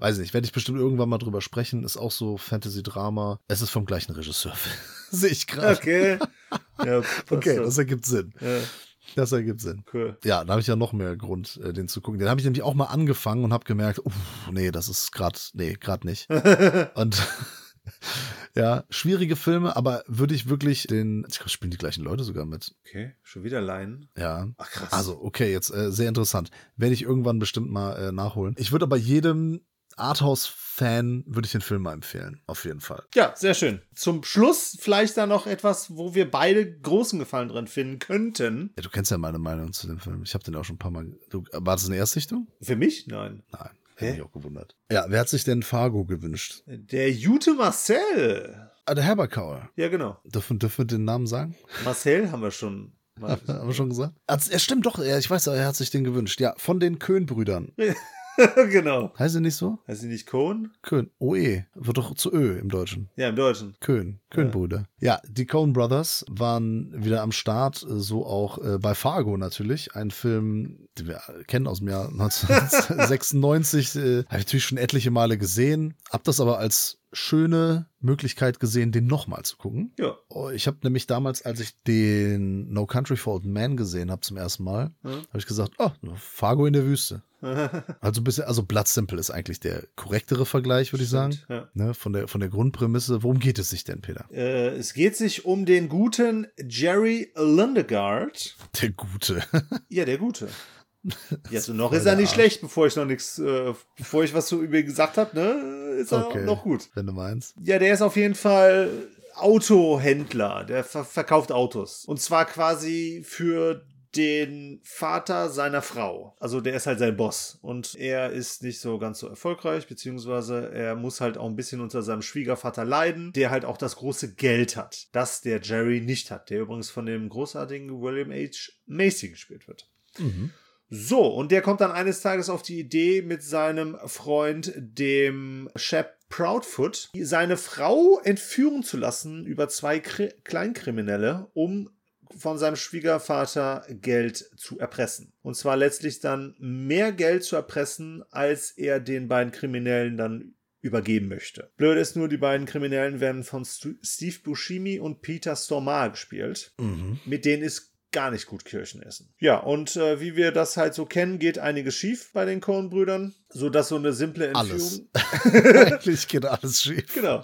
Weiß nicht, werde ich bestimmt irgendwann mal drüber sprechen. Ist auch so Fantasy-Drama. Es ist vom gleichen Regisseur. Sehe ich gerade. Okay. ja, Okay, das ergibt Sinn. ja, Das ergibt Sinn. cool. Ja, da habe ich ja noch mehr Grund, äh, den zu gucken. Den habe ich nämlich auch mal angefangen und habe gemerkt, uff, nee, das ist gerade, nee, gerade nicht. und ja, schwierige Filme, aber würde ich wirklich den, ich glaube, spielen die gleichen Leute sogar mit. Okay, schon wieder Leinen. Ja. Ach krass. Also, okay, jetzt äh, sehr interessant. Werde ich irgendwann bestimmt mal äh, nachholen. Ich würde aber jedem Arthouse-Fan würde ich den Film mal empfehlen. Auf jeden Fall. Ja, sehr schön. Zum Schluss vielleicht da noch etwas, wo wir beide großen Gefallen dran finden könnten. Ja, du kennst ja meine Meinung zu dem Film. Ich habe den auch schon ein paar Mal. Du, war das eine Erstsichtung? Für mich? Nein. Nein. Hä? Hätte mich auch gewundert. Ja, wer hat sich denn Fargo gewünscht? Der Jute Marcel. Ah, der Herberkauer. Ja, genau. Dürfen, dürfen wir den Namen sagen? Marcel haben wir schon. mal- Haben wir schon gesagt? Er stimmt doch, ja, ich weiß, er hat sich den gewünscht. Ja, von den Köhn-Brüdern. genau. Heißt er nicht so? Heißt sie nicht Cohn? Köhn. OE. Wird doch zu Ö im Deutschen. Ja, im Deutschen. Köhn. Köhn-Brüder. Ja, die Coen Brothers waren wieder am Start, äh, so auch äh, bei Fargo natürlich. Ein Film, den wir kennen aus dem Jahr 1996. äh, Habe ich natürlich schon etliche Male gesehen. Hab das aber als schöne Möglichkeit gesehen, den nochmal zu gucken. Ja. Oh, Ich habe nämlich damals, als ich den No Country for Old Men gesehen habe zum ersten Mal, Hm? habe ich gesagt, oh, Fargo in der Wüste. Also ein bisschen, also Blood Simple ist eigentlich der korrektere Vergleich, würde ich sagen. Ja. Ne, von, der, von der Grundprämisse. Worum geht es sich denn, Peter? Äh, es geht sich um den guten Jerry Lundegaard. Der Gute. Ja, der Gute. Ja, so noch ist er nicht schlecht, bevor ich noch nichts, äh, bevor ich was so über ihn gesagt habe, ne, ist er Okay. noch gut. Wenn du meinst. Ja, der ist auf jeden Fall Autohändler. Der ver verkauft Autos. Und zwar quasi für den Vater seiner Frau. Also der ist halt sein Boss. Und er ist nicht so ganz so erfolgreich, beziehungsweise er muss halt auch ein bisschen unter seinem Schwiegervater leiden, der halt auch das große Geld hat. Das der Jerry nicht hat. Der übrigens von dem großartigen William H. Macy gespielt wird. So, und der kommt dann eines Tages auf die Idee mit seinem Freund, dem Shep Proudfoot, seine Frau entführen zu lassen über zwei Kri Kleinkriminelle, um von seinem Schwiegervater Geld zu erpressen. Und zwar letztlich dann mehr Geld zu erpressen, als er den beiden Kriminellen dann übergeben möchte. Blöd ist nur, die beiden Kriminellen werden von Stu Steve Buscemi und Peter Stormare gespielt. Mhm. Mit denen ist gar nicht gut Kirschen essen. Ja, und äh, wie wir das halt so kennen, geht einiges schief bei den Coen-Brüdern, sodass so eine simple Entführung. Alles. Eigentlich geht alles schief. Genau.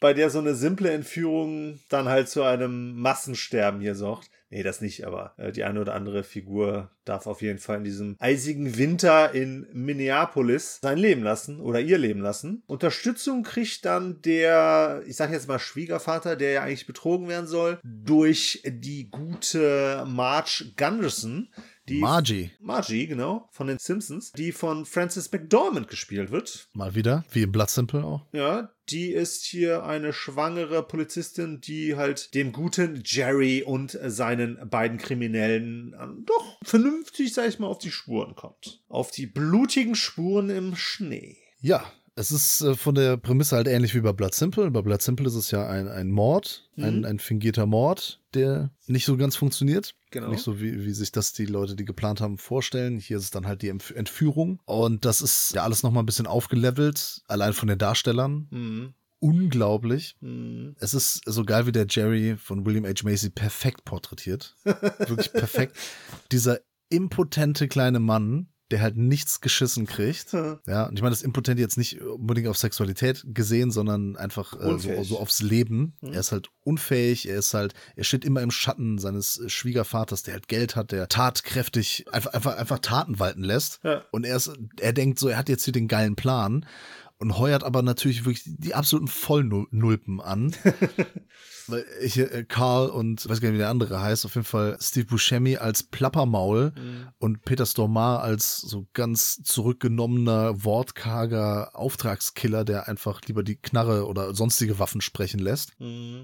Bei der so eine simple Entführung dann halt zu einem Massensterben hier sorgt. Nee, das nicht, aber äh, die eine oder andere Figur darf auf jeden Fall in diesem eisigen Winter in Minneapolis sein Leben lassen oder ihr Leben lassen. Unterstützung kriegt dann der, ich sag jetzt mal Schwiegervater, der ja eigentlich betrogen werden soll, durch die gute Marge Gunderson, die Margie. Margie, genau, von den Simpsons, die von Frances McDormand gespielt wird. Mal wieder. Wie im Blood Simple auch. Ja, die ist hier eine schwangere Polizistin, die halt dem guten Jerry und seinen beiden Kriminellen ähm, doch vernünftig, sag ich mal, auf die Spuren kommt. Auf die blutigen Spuren im Schnee. Ja. Es ist äh, von der Prämisse halt ähnlich wie bei Blood Simple. Bei Blood Simple ist es ja ein, ein Mord, ein, ein fingierter Mord, der nicht so ganz funktioniert. Genau. Nicht so, wie, wie sich das die Leute, die geplant haben, vorstellen. Hier ist es dann halt die Entf- Entführung. Und das ist ja alles nochmal ein bisschen aufgelevelt, allein von den Darstellern. Mhm. Unglaublich. Mhm. Es ist so geil, wie der Jerry von William H. Macy perfekt porträtiert. Wirklich perfekt. Dieser impotente kleine Mann, der halt nichts geschissen kriegt. Ja, und ich meine das impotent jetzt nicht unbedingt auf Sexualität gesehen, sondern einfach äh, so, so aufs Leben. Er ist halt unfähig, er ist halt, er steht immer im Schatten seines äh, Schwiegervaters, der halt Geld hat, der tatkräftig einfach, einfach, einfach Taten walten lässt. Ja. Und er ist, er denkt so, er hat jetzt hier den geilen Plan und heuert aber natürlich wirklich die absoluten Vollnulpen an. Weil ich, äh, Karl und weiß gar nicht, wie der andere heißt, auf jeden Fall Steve Buscemi als Plappermaul und Peter Stormare als so ganz zurückgenommener, wortkarger Auftragskiller, der einfach lieber die Knarre oder sonstige Waffen sprechen lässt.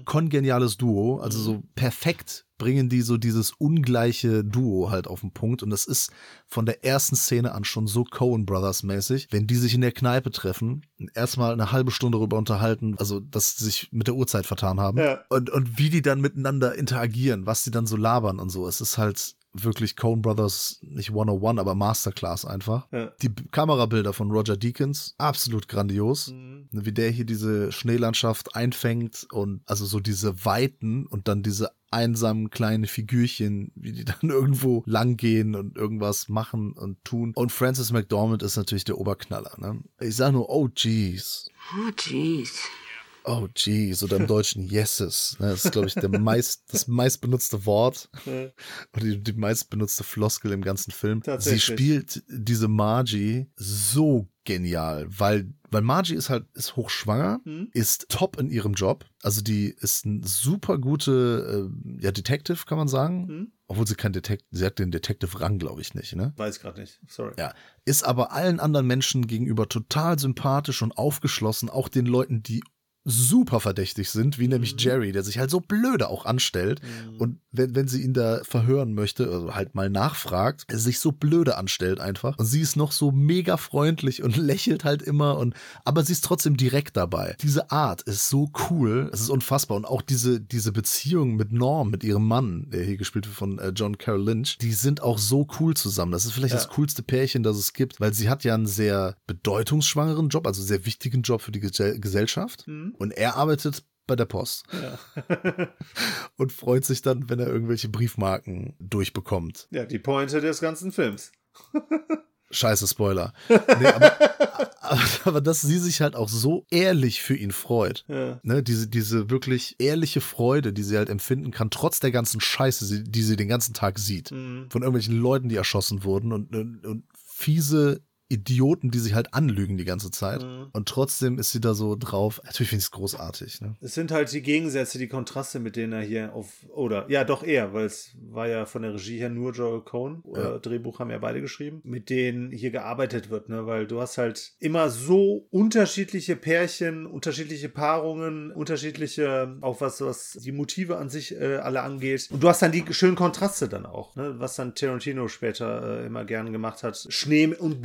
Kongeniales Duo, also so perfekt bringen die so dieses ungleiche Duo halt auf den Punkt und das ist von der ersten Szene an schon so Coen Brothers mäßig, wenn die sich in der Kneipe treffen, erstmal eine halbe Stunde darüber unterhalten, also dass sie sich mit der Uhrzeit vertan haben Ja. und, und wie die dann miteinander interagieren, was die dann so labern und so. Es ist halt wirklich Coen Brothers, nicht 101, aber Masterclass einfach. Ja. Die Kamerabilder von Roger Deakins, absolut grandios. Mhm. Wie der hier diese Schneelandschaft einfängt und also so diese Weiten und dann diese einsamen kleinen Figürchen, wie die dann irgendwo langgehen und irgendwas machen und tun. Und Francis McDormand ist natürlich der Oberknaller. Ne? Ich sag nur, oh jeez. Oh, jeez. Oh jeez, oder im Deutschen yeses. Ne, Das ist, glaube ich, der meist, das meistbenutzte Wort oder die, die meistbenutzte Floskel im ganzen Film. Sie spielt diese Margie so genial, weil, weil Margie ist halt, ist hochschwanger, Mhm. ist top in ihrem Job. Also die ist ein super gute, äh, ja, Detective, kann man sagen. Mhm. Obwohl sie kein Detective, sie hat den Detective-Rang, glaube ich, nicht, ne? Weiß gerade nicht. Sorry. Ja, ist aber allen anderen Menschen gegenüber total sympathisch und aufgeschlossen, auch den Leuten, die super verdächtig sind, wie nämlich Jerry, der sich halt so blöde auch anstellt und wenn, wenn sie ihn da verhören möchte, also halt mal nachfragt, er sich so blöde anstellt einfach und sie ist noch so mega freundlich und lächelt halt immer und aber sie ist trotzdem direkt dabei. Diese Art ist so cool, es ist unfassbar und auch diese diese Beziehung mit Norm, mit ihrem Mann, der hier gespielt wird von äh, John Carroll Lynch, die sind auch so cool zusammen. Das ist vielleicht das coolste Pärchen, das es gibt, weil sie hat ja einen sehr bedeutungsschwangeren Job, also sehr wichtigen Job für die Gesell Und er arbeitet bei der Post und freut sich dann, wenn er irgendwelche Briefmarken durchbekommt. Ja, die Pointe des ganzen Films. Scheiße Spoiler. Nee, aber, aber, dass sie sich halt auch so ehrlich für ihn freut. Ja. Ne, diese, diese wirklich ehrliche Freude, die sie halt empfinden kann, trotz der ganzen Scheiße, die sie den ganzen Tag sieht. Mhm. Von irgendwelchen Leuten, die erschossen wurden und, und, und fiese Idioten, die sich halt anlügen die ganze Zeit. Mhm. Und trotzdem ist sie da so drauf. Natürlich finde ich es großartig. Ne? Es sind halt die Gegensätze, die Kontraste, mit denen er hier auf, oder, ja, doch eher, weil es war ja von der Regie her nur Joel Cohn, oder Drehbuch haben ja beide geschrieben, mit denen hier gearbeitet wird, ne, weil du hast halt immer so unterschiedliche Pärchen, unterschiedliche Paarungen, unterschiedliche, auch was, was die Motive an sich äh, alle angeht. Und du hast dann die schönen Kontraste dann auch, ne, was dann Tarantino später äh, immer gern gemacht hat. Schnee und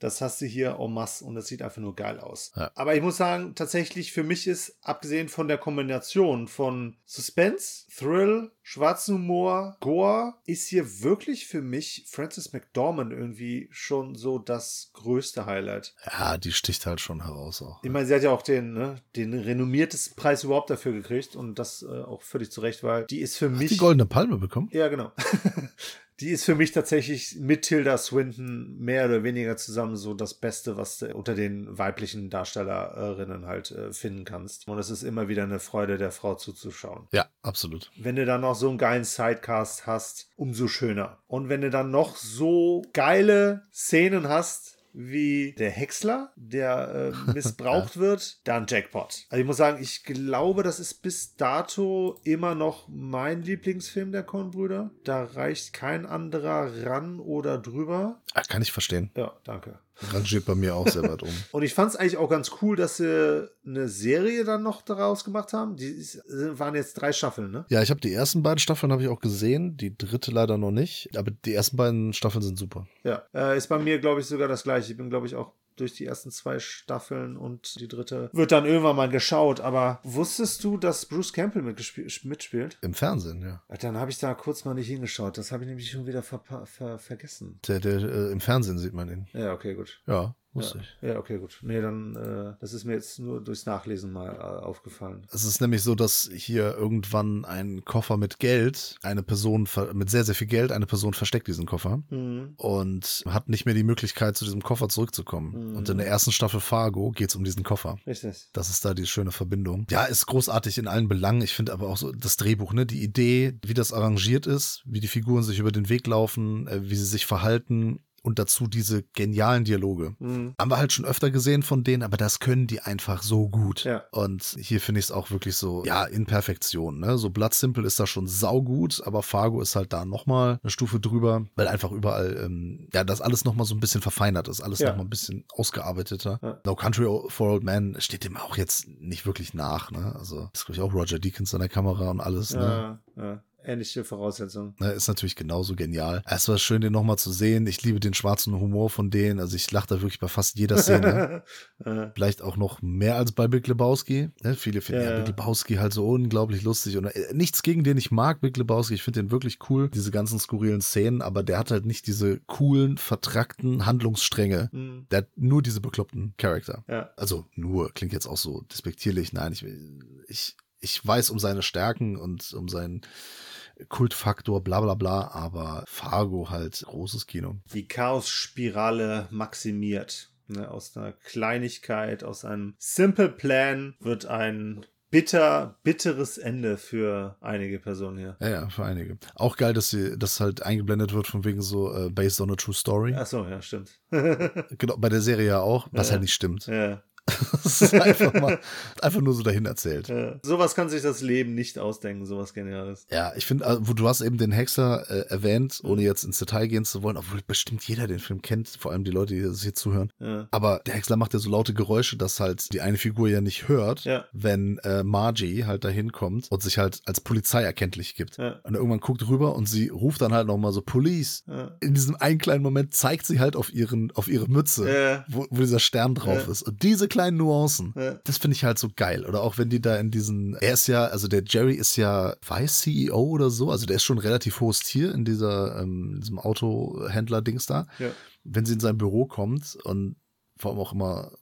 Das hast du hier en masse und das sieht einfach nur geil aus. Ja. Aber ich muss sagen, tatsächlich für mich ist, abgesehen von der Kombination von Suspense, Thrill, schwarzen Humor, Gore, ist hier wirklich für mich Frances McDormand irgendwie schon so das größte Highlight. Ja, die sticht halt schon heraus auch. Ich meine, sie hat ja auch den, ne, den renommiertesten Preis überhaupt dafür gekriegt und das äh, auch völlig zu Recht, weil die ist für mich. Die goldene Palme bekommen? Ja, genau. Die ist für mich tatsächlich mit Tilda Swinton mehr oder weniger zusammen so das Beste, was du unter den weiblichen Darstellerinnen halt äh, finden kannst. Und es ist immer wieder eine Freude, der Frau zuzuschauen. Ja, absolut. Wenn du dann noch so einen geilen Sidecast hast, umso schöner. Und wenn du dann noch so geile Szenen hast, wie der Häcksler, der äh, missbraucht wird, dann Jackpot. Also ich muss sagen, ich glaube, das ist bis dato immer noch mein Lieblingsfilm der Coen-Brüder. Da reicht kein anderer ran oder drüber. Ah, kann ich verstehen. Ja, danke. Rangiert bei mir auch sehr weit um. Und ich fand es eigentlich auch ganz cool, dass sie eine Serie dann noch daraus gemacht haben. Die ist, waren jetzt drei Staffeln, ne? Ja, ich habe die ersten beiden Staffeln habe ich auch gesehen, die dritte leider noch nicht, aber die ersten beiden Staffeln sind super. Ja, äh, ist bei mir, glaube ich, sogar das gleiche. Ich bin, glaube ich, auch durch die ersten zwei Staffeln und die dritte wird dann irgendwann mal geschaut. Aber wusstest du, dass Bruce Campbell mitspielt? Im Fernsehen, ja. Dann habe ich da kurz mal nicht hingeschaut. Das habe ich nämlich schon wieder ver ver vergessen. Der, der, äh, Im Fernsehen sieht man ihn. Ja, okay, gut. Ja, wusste Ja, ich. ja, okay, gut. Nee, dann, äh, das ist mir jetzt nur durchs Nachlesen mal äh, aufgefallen. Es ist nämlich so, dass hier irgendwann ein Koffer mit Geld, eine Person mit sehr, sehr viel Geld, eine Person versteckt diesen Koffer Mhm. und hat nicht mehr die Möglichkeit, zu diesem Koffer zurückzukommen. Und in der ersten Staffel Fargo geht es um diesen Koffer. Richtig. Das ist da die schöne Verbindung. Ja, ist großartig in allen Belangen. Ich finde aber auch so das Drehbuch, ne, die Idee, wie das arrangiert ist, wie die Figuren sich über den Weg laufen, äh, wie sie sich verhalten und dazu diese genialen Dialoge. Mhm. Haben wir halt schon öfter gesehen von denen, aber das können die einfach so gut. Ja. Und hier finde ich es auch wirklich so, ja, in Perfektion. Ne? So Blood Simple ist da schon saugut, aber Fargo ist halt da nochmal eine Stufe drüber, weil einfach überall, ähm, ja, das alles nochmal so ein bisschen verfeinert ist, alles Ja. nochmal ein bisschen ausgearbeiteter. Ja. No Country for Old Men steht dem auch jetzt nicht wirklich nach. Ne? Also ist, glaube ich, auch Roger Deakins an der Kamera und alles. Ne? Ja, ja. Ähnliche Voraussetzungen. Ist natürlich genauso genial. Es war schön, den nochmal zu sehen. Ich liebe den schwarzen Humor von denen. Also ich lache da wirklich bei fast jeder Szene. Vielleicht auch noch mehr als bei Big Lebowski. Ne, viele finden ja, Ja, ja. Big Lebowski halt so unglaublich lustig. Und äh, nichts gegen den ich mag, Big Lebowski. Ich finde den wirklich cool, diese ganzen skurrilen Szenen. Aber der hat halt nicht diese coolen, vertrackten Handlungsstränge. Mhm. Der hat nur diese bekloppten Charakter. ja. Also nur, klingt jetzt auch so despektierlich. Nein, ich, ich, ich weiß um seine Stärken und um seinen Kultfaktor, bla bla bla, aber Fargo halt großes Kino. Die Chaos-Spirale maximiert. Ne, aus einer Kleinigkeit, aus einem Simple Plan wird ein bitter, bitteres Ende für einige Personen hier. Ja, ja, für einige. Auch geil, dass sie, das halt eingeblendet wird von wegen so äh, based on a true story. Ach so, ja, stimmt. Genau, bei der Serie ja auch, was Ja. halt nicht stimmt. ja, Das ist einfach mal, einfach nur so dahin erzählt. ja. Sowas kann sich das Leben nicht ausdenken, sowas Geniales. Ja, ich finde, also, wo du hast eben den Hexer äh, erwähnt, ohne jetzt ins Detail gehen zu wollen, obwohl bestimmt jeder den Film kennt, vor allem die Leute, die das hier zuhören. Ja. Aber der Häcksler macht ja so laute Geräusche, dass halt die eine Figur ja nicht hört, Ja. wenn äh, Margie halt dahin kommt und sich halt als Polizei erkenntlich gibt. Und irgendwann guckt rüber und sie ruft dann halt nochmal so Police. In diesem einen kleinen Moment zeigt sie halt auf ihren, auf ihre Mütze, wo, wo dieser Stern drauf ist. Und diese kleinen Nuancen, Ja. das finde ich halt so geil. Oder auch wenn die da in diesen, er ist ja, also der Jerry ist ja Vice-CEO oder so, also der ist schon relativ hohes Tier in dieser, ähm, diesem Autohändler-Dings da. Ja. Wenn sie in sein Büro kommt und vor allem auch immer,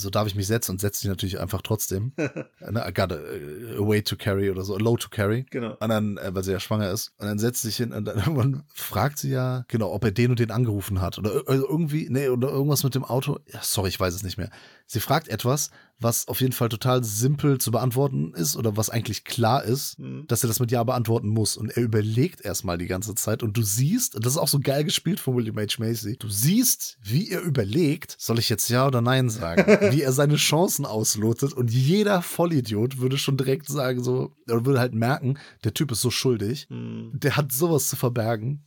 so darf ich mich setzen und setzt sich natürlich einfach trotzdem. ne, I got a, a way to carry oder so, a low to carry. Genau. Und dann, äh, weil sie ja schwanger ist, und dann setzt sie sich hin und dann irgendwann fragt sie ja, genau, ob er den und den angerufen hat. Oder also irgendwie, nee, oder irgendwas mit dem Auto. Ja, sorry, ich weiß es nicht mehr. Sie fragt etwas, was auf jeden Fall total simpel zu beantworten ist oder was eigentlich klar ist, Mhm. dass er das mit Ja beantworten muss. Und er überlegt erstmal die ganze Zeit und du siehst, das ist auch so geil gespielt von William H. Macy, du siehst, wie er überlegt, soll ich jetzt Ja oder Nein sagen? wie er seine Chancen auslotet und jeder Vollidiot würde schon direkt sagen so, oder würde halt merken, der Typ ist so schuldig, Mhm. der hat sowas zu verbergen.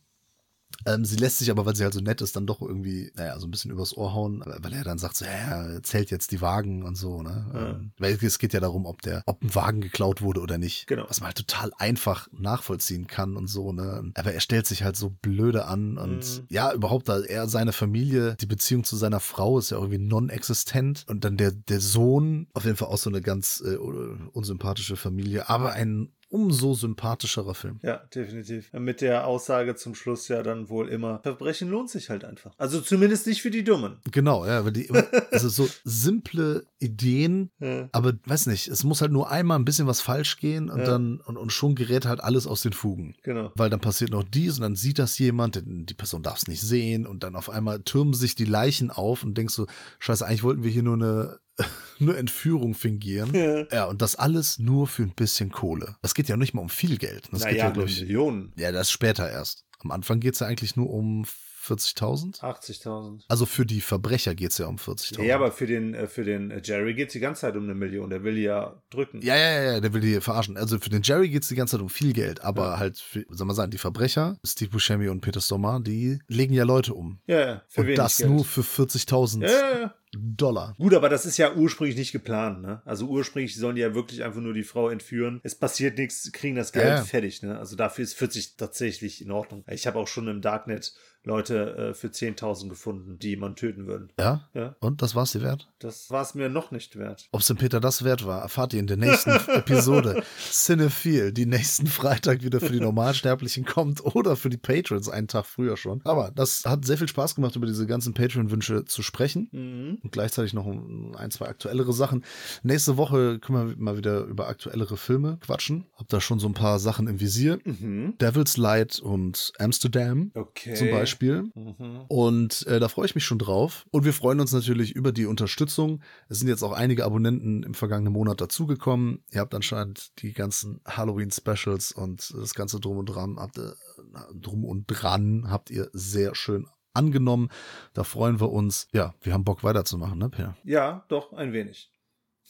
Ähm, sie lässt sich aber, weil sie halt so nett ist, dann doch irgendwie, naja, so ein bisschen übers Ohr hauen, weil er dann sagt so, ja, er zählt jetzt die Wagen und so, ne? Ja. Ähm, weil es geht ja darum, ob der, ob ein Wagen geklaut wurde oder nicht. Genau. Was man halt total einfach nachvollziehen kann und so, ne? Aber er stellt sich halt so blöde an und Mhm. ja, überhaupt, da er, seine Familie, die Beziehung zu seiner Frau ist ja irgendwie non-existent und dann der, der Sohn, auf jeden Fall auch so eine ganz äh, unsympathische Familie, aber ein umso sympathischerer Film. Ja, definitiv. Mit der Aussage zum Schluss ja dann wohl immer, Verbrechen lohnt sich halt einfach. Also zumindest nicht für die Dummen. Genau, ja, weil die, also so simple Ideen, Ja. aber weiß nicht, es muss halt nur einmal ein bisschen was falsch gehen und Ja. dann, und, und schon gerät halt alles aus den Fugen. Genau. Weil dann passiert noch dies und dann sieht das jemand, denn die Person darf es nicht sehen und dann auf einmal türmen sich die Leichen auf und denkst so, scheiße, eigentlich wollten wir hier nur eine, nur Entführung fingieren. Ja. Ja, und das alles nur für ein bisschen Kohle. Es geht ja nicht mal um viel Geld. Das geht naja, ja, eine glaube ich, Million. ja, das ist später erst. Am Anfang geht es ja eigentlich nur um 40.000. 80.000. Also für die Verbrecher geht es ja um 40.000. Ja, aber für den, äh, für den äh, Jerry geht es die ganze Zeit um eine Million. Der will die ja drücken. Ja, ja, ja, der will die verarschen. Also für den Jerry geht es die ganze Zeit um viel Geld, aber Ja. halt, für, soll man sagen, die Verbrecher, Steve Buscemi und Peter Stormare, die legen ja Leute um. ja, ja, für und das Geld. nur für 40.000 Ja, ja, ja. Dollar. Gut, aber das ist ja ursprünglich nicht geplant, ne? Also ursprünglich sollen die ja wirklich einfach nur die Frau entführen. Es passiert nichts, kriegen das Geld Ja, fertig, ne? Also dafür ist 40 tatsächlich in Ordnung. Ich habe auch schon im Darknet Leute äh, für 10.000 gefunden, die man töten würde. Ja? Ja. Und das war's dir wert? Das war es mir noch nicht wert. Ob es dem Peter das wert war, erfahrt ihr in der nächsten Episode. Cinephile, die nächsten Freitag wieder für die Normalsterblichen kommt oder für die Patrons einen Tag früher schon. Aber das hat sehr viel Spaß gemacht, über diese ganzen Patreon-Wünsche zu sprechen. Mhm. Und gleichzeitig noch ein, zwei aktuellere Sachen. Nächste Woche können wir mal wieder über aktuellere Filme quatschen. Hab da schon so ein paar Sachen im Visier. Mhm. Devil's Light und Amsterdam Okay. zum Beispiel. Mhm. Und äh, da freue ich mich schon drauf. Und wir freuen uns natürlich über die Unterstützung. Es sind jetzt auch einige Abonnenten im vergangenen Monat dazugekommen. Ihr habt anscheinend die ganzen Halloween-Specials und das ganze Drum und Dran habt ihr, drum und dran habt ihr sehr schön angenommen. Da freuen wir uns. Ja, wir haben Bock weiterzumachen, ne, Per? Ja, doch, ein wenig.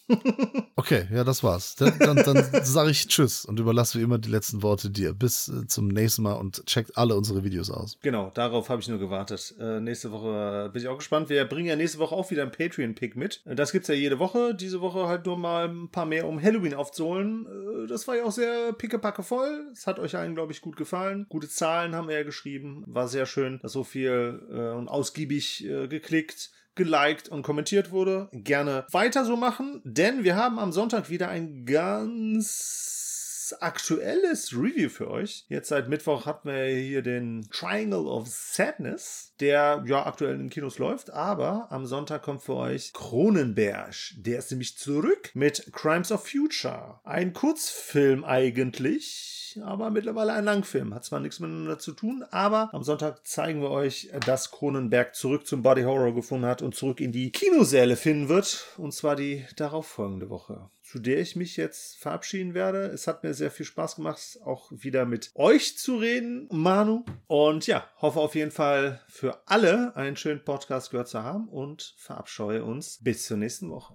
Okay, ja, das war's. Dann, dann, dann sage ich Tschüss und überlasse wie immer die letzten Worte dir. Bis äh, zum nächsten Mal und checkt alle unsere Videos aus. Genau, darauf habe ich nur gewartet. Äh, nächste Woche äh, bin ich auch gespannt. Wir bringen ja nächste Woche auch wieder ein Patreon-Pick mit. Äh, das gibt's ja jede Woche. Diese Woche halt nur mal ein paar mehr, um Halloween aufzuholen. Äh, das war ja auch sehr pickepacke voll. Es hat euch allen, glaube ich, gut gefallen. Gute Zahlen haben wir ja geschrieben. War sehr schön, dass so viel äh, und ausgiebig äh, geklickt geliked und kommentiert wurde. Gerne weiter so machen, denn wir haben am Sonntag wieder ein ganz aktuelles Review für euch. Jetzt seit Mittwoch hatten wir hier den Triangle of Sadness, der ja aktuell in Kinos läuft, aber am Sonntag kommt für euch Kronenberg. Der ist nämlich zurück mit Crimes of Future. Ein Kurzfilm eigentlich aber mittlerweile ein Langfilm. Hat zwar nichts miteinander zu tun, aber am Sonntag zeigen wir euch, dass Kronenberg zurück zum Body Horror gefunden hat und zurück in die Kinosäle finden wird. Und zwar die darauffolgende Woche. Zu der ich mich jetzt verabschieden werde. Es hat mir sehr viel Spaß gemacht, auch wieder mit euch zu reden, Manu. Und ja, hoffe auf jeden Fall für alle einen schönen Podcast gehört zu haben und verabscheue uns bis zur nächsten Woche.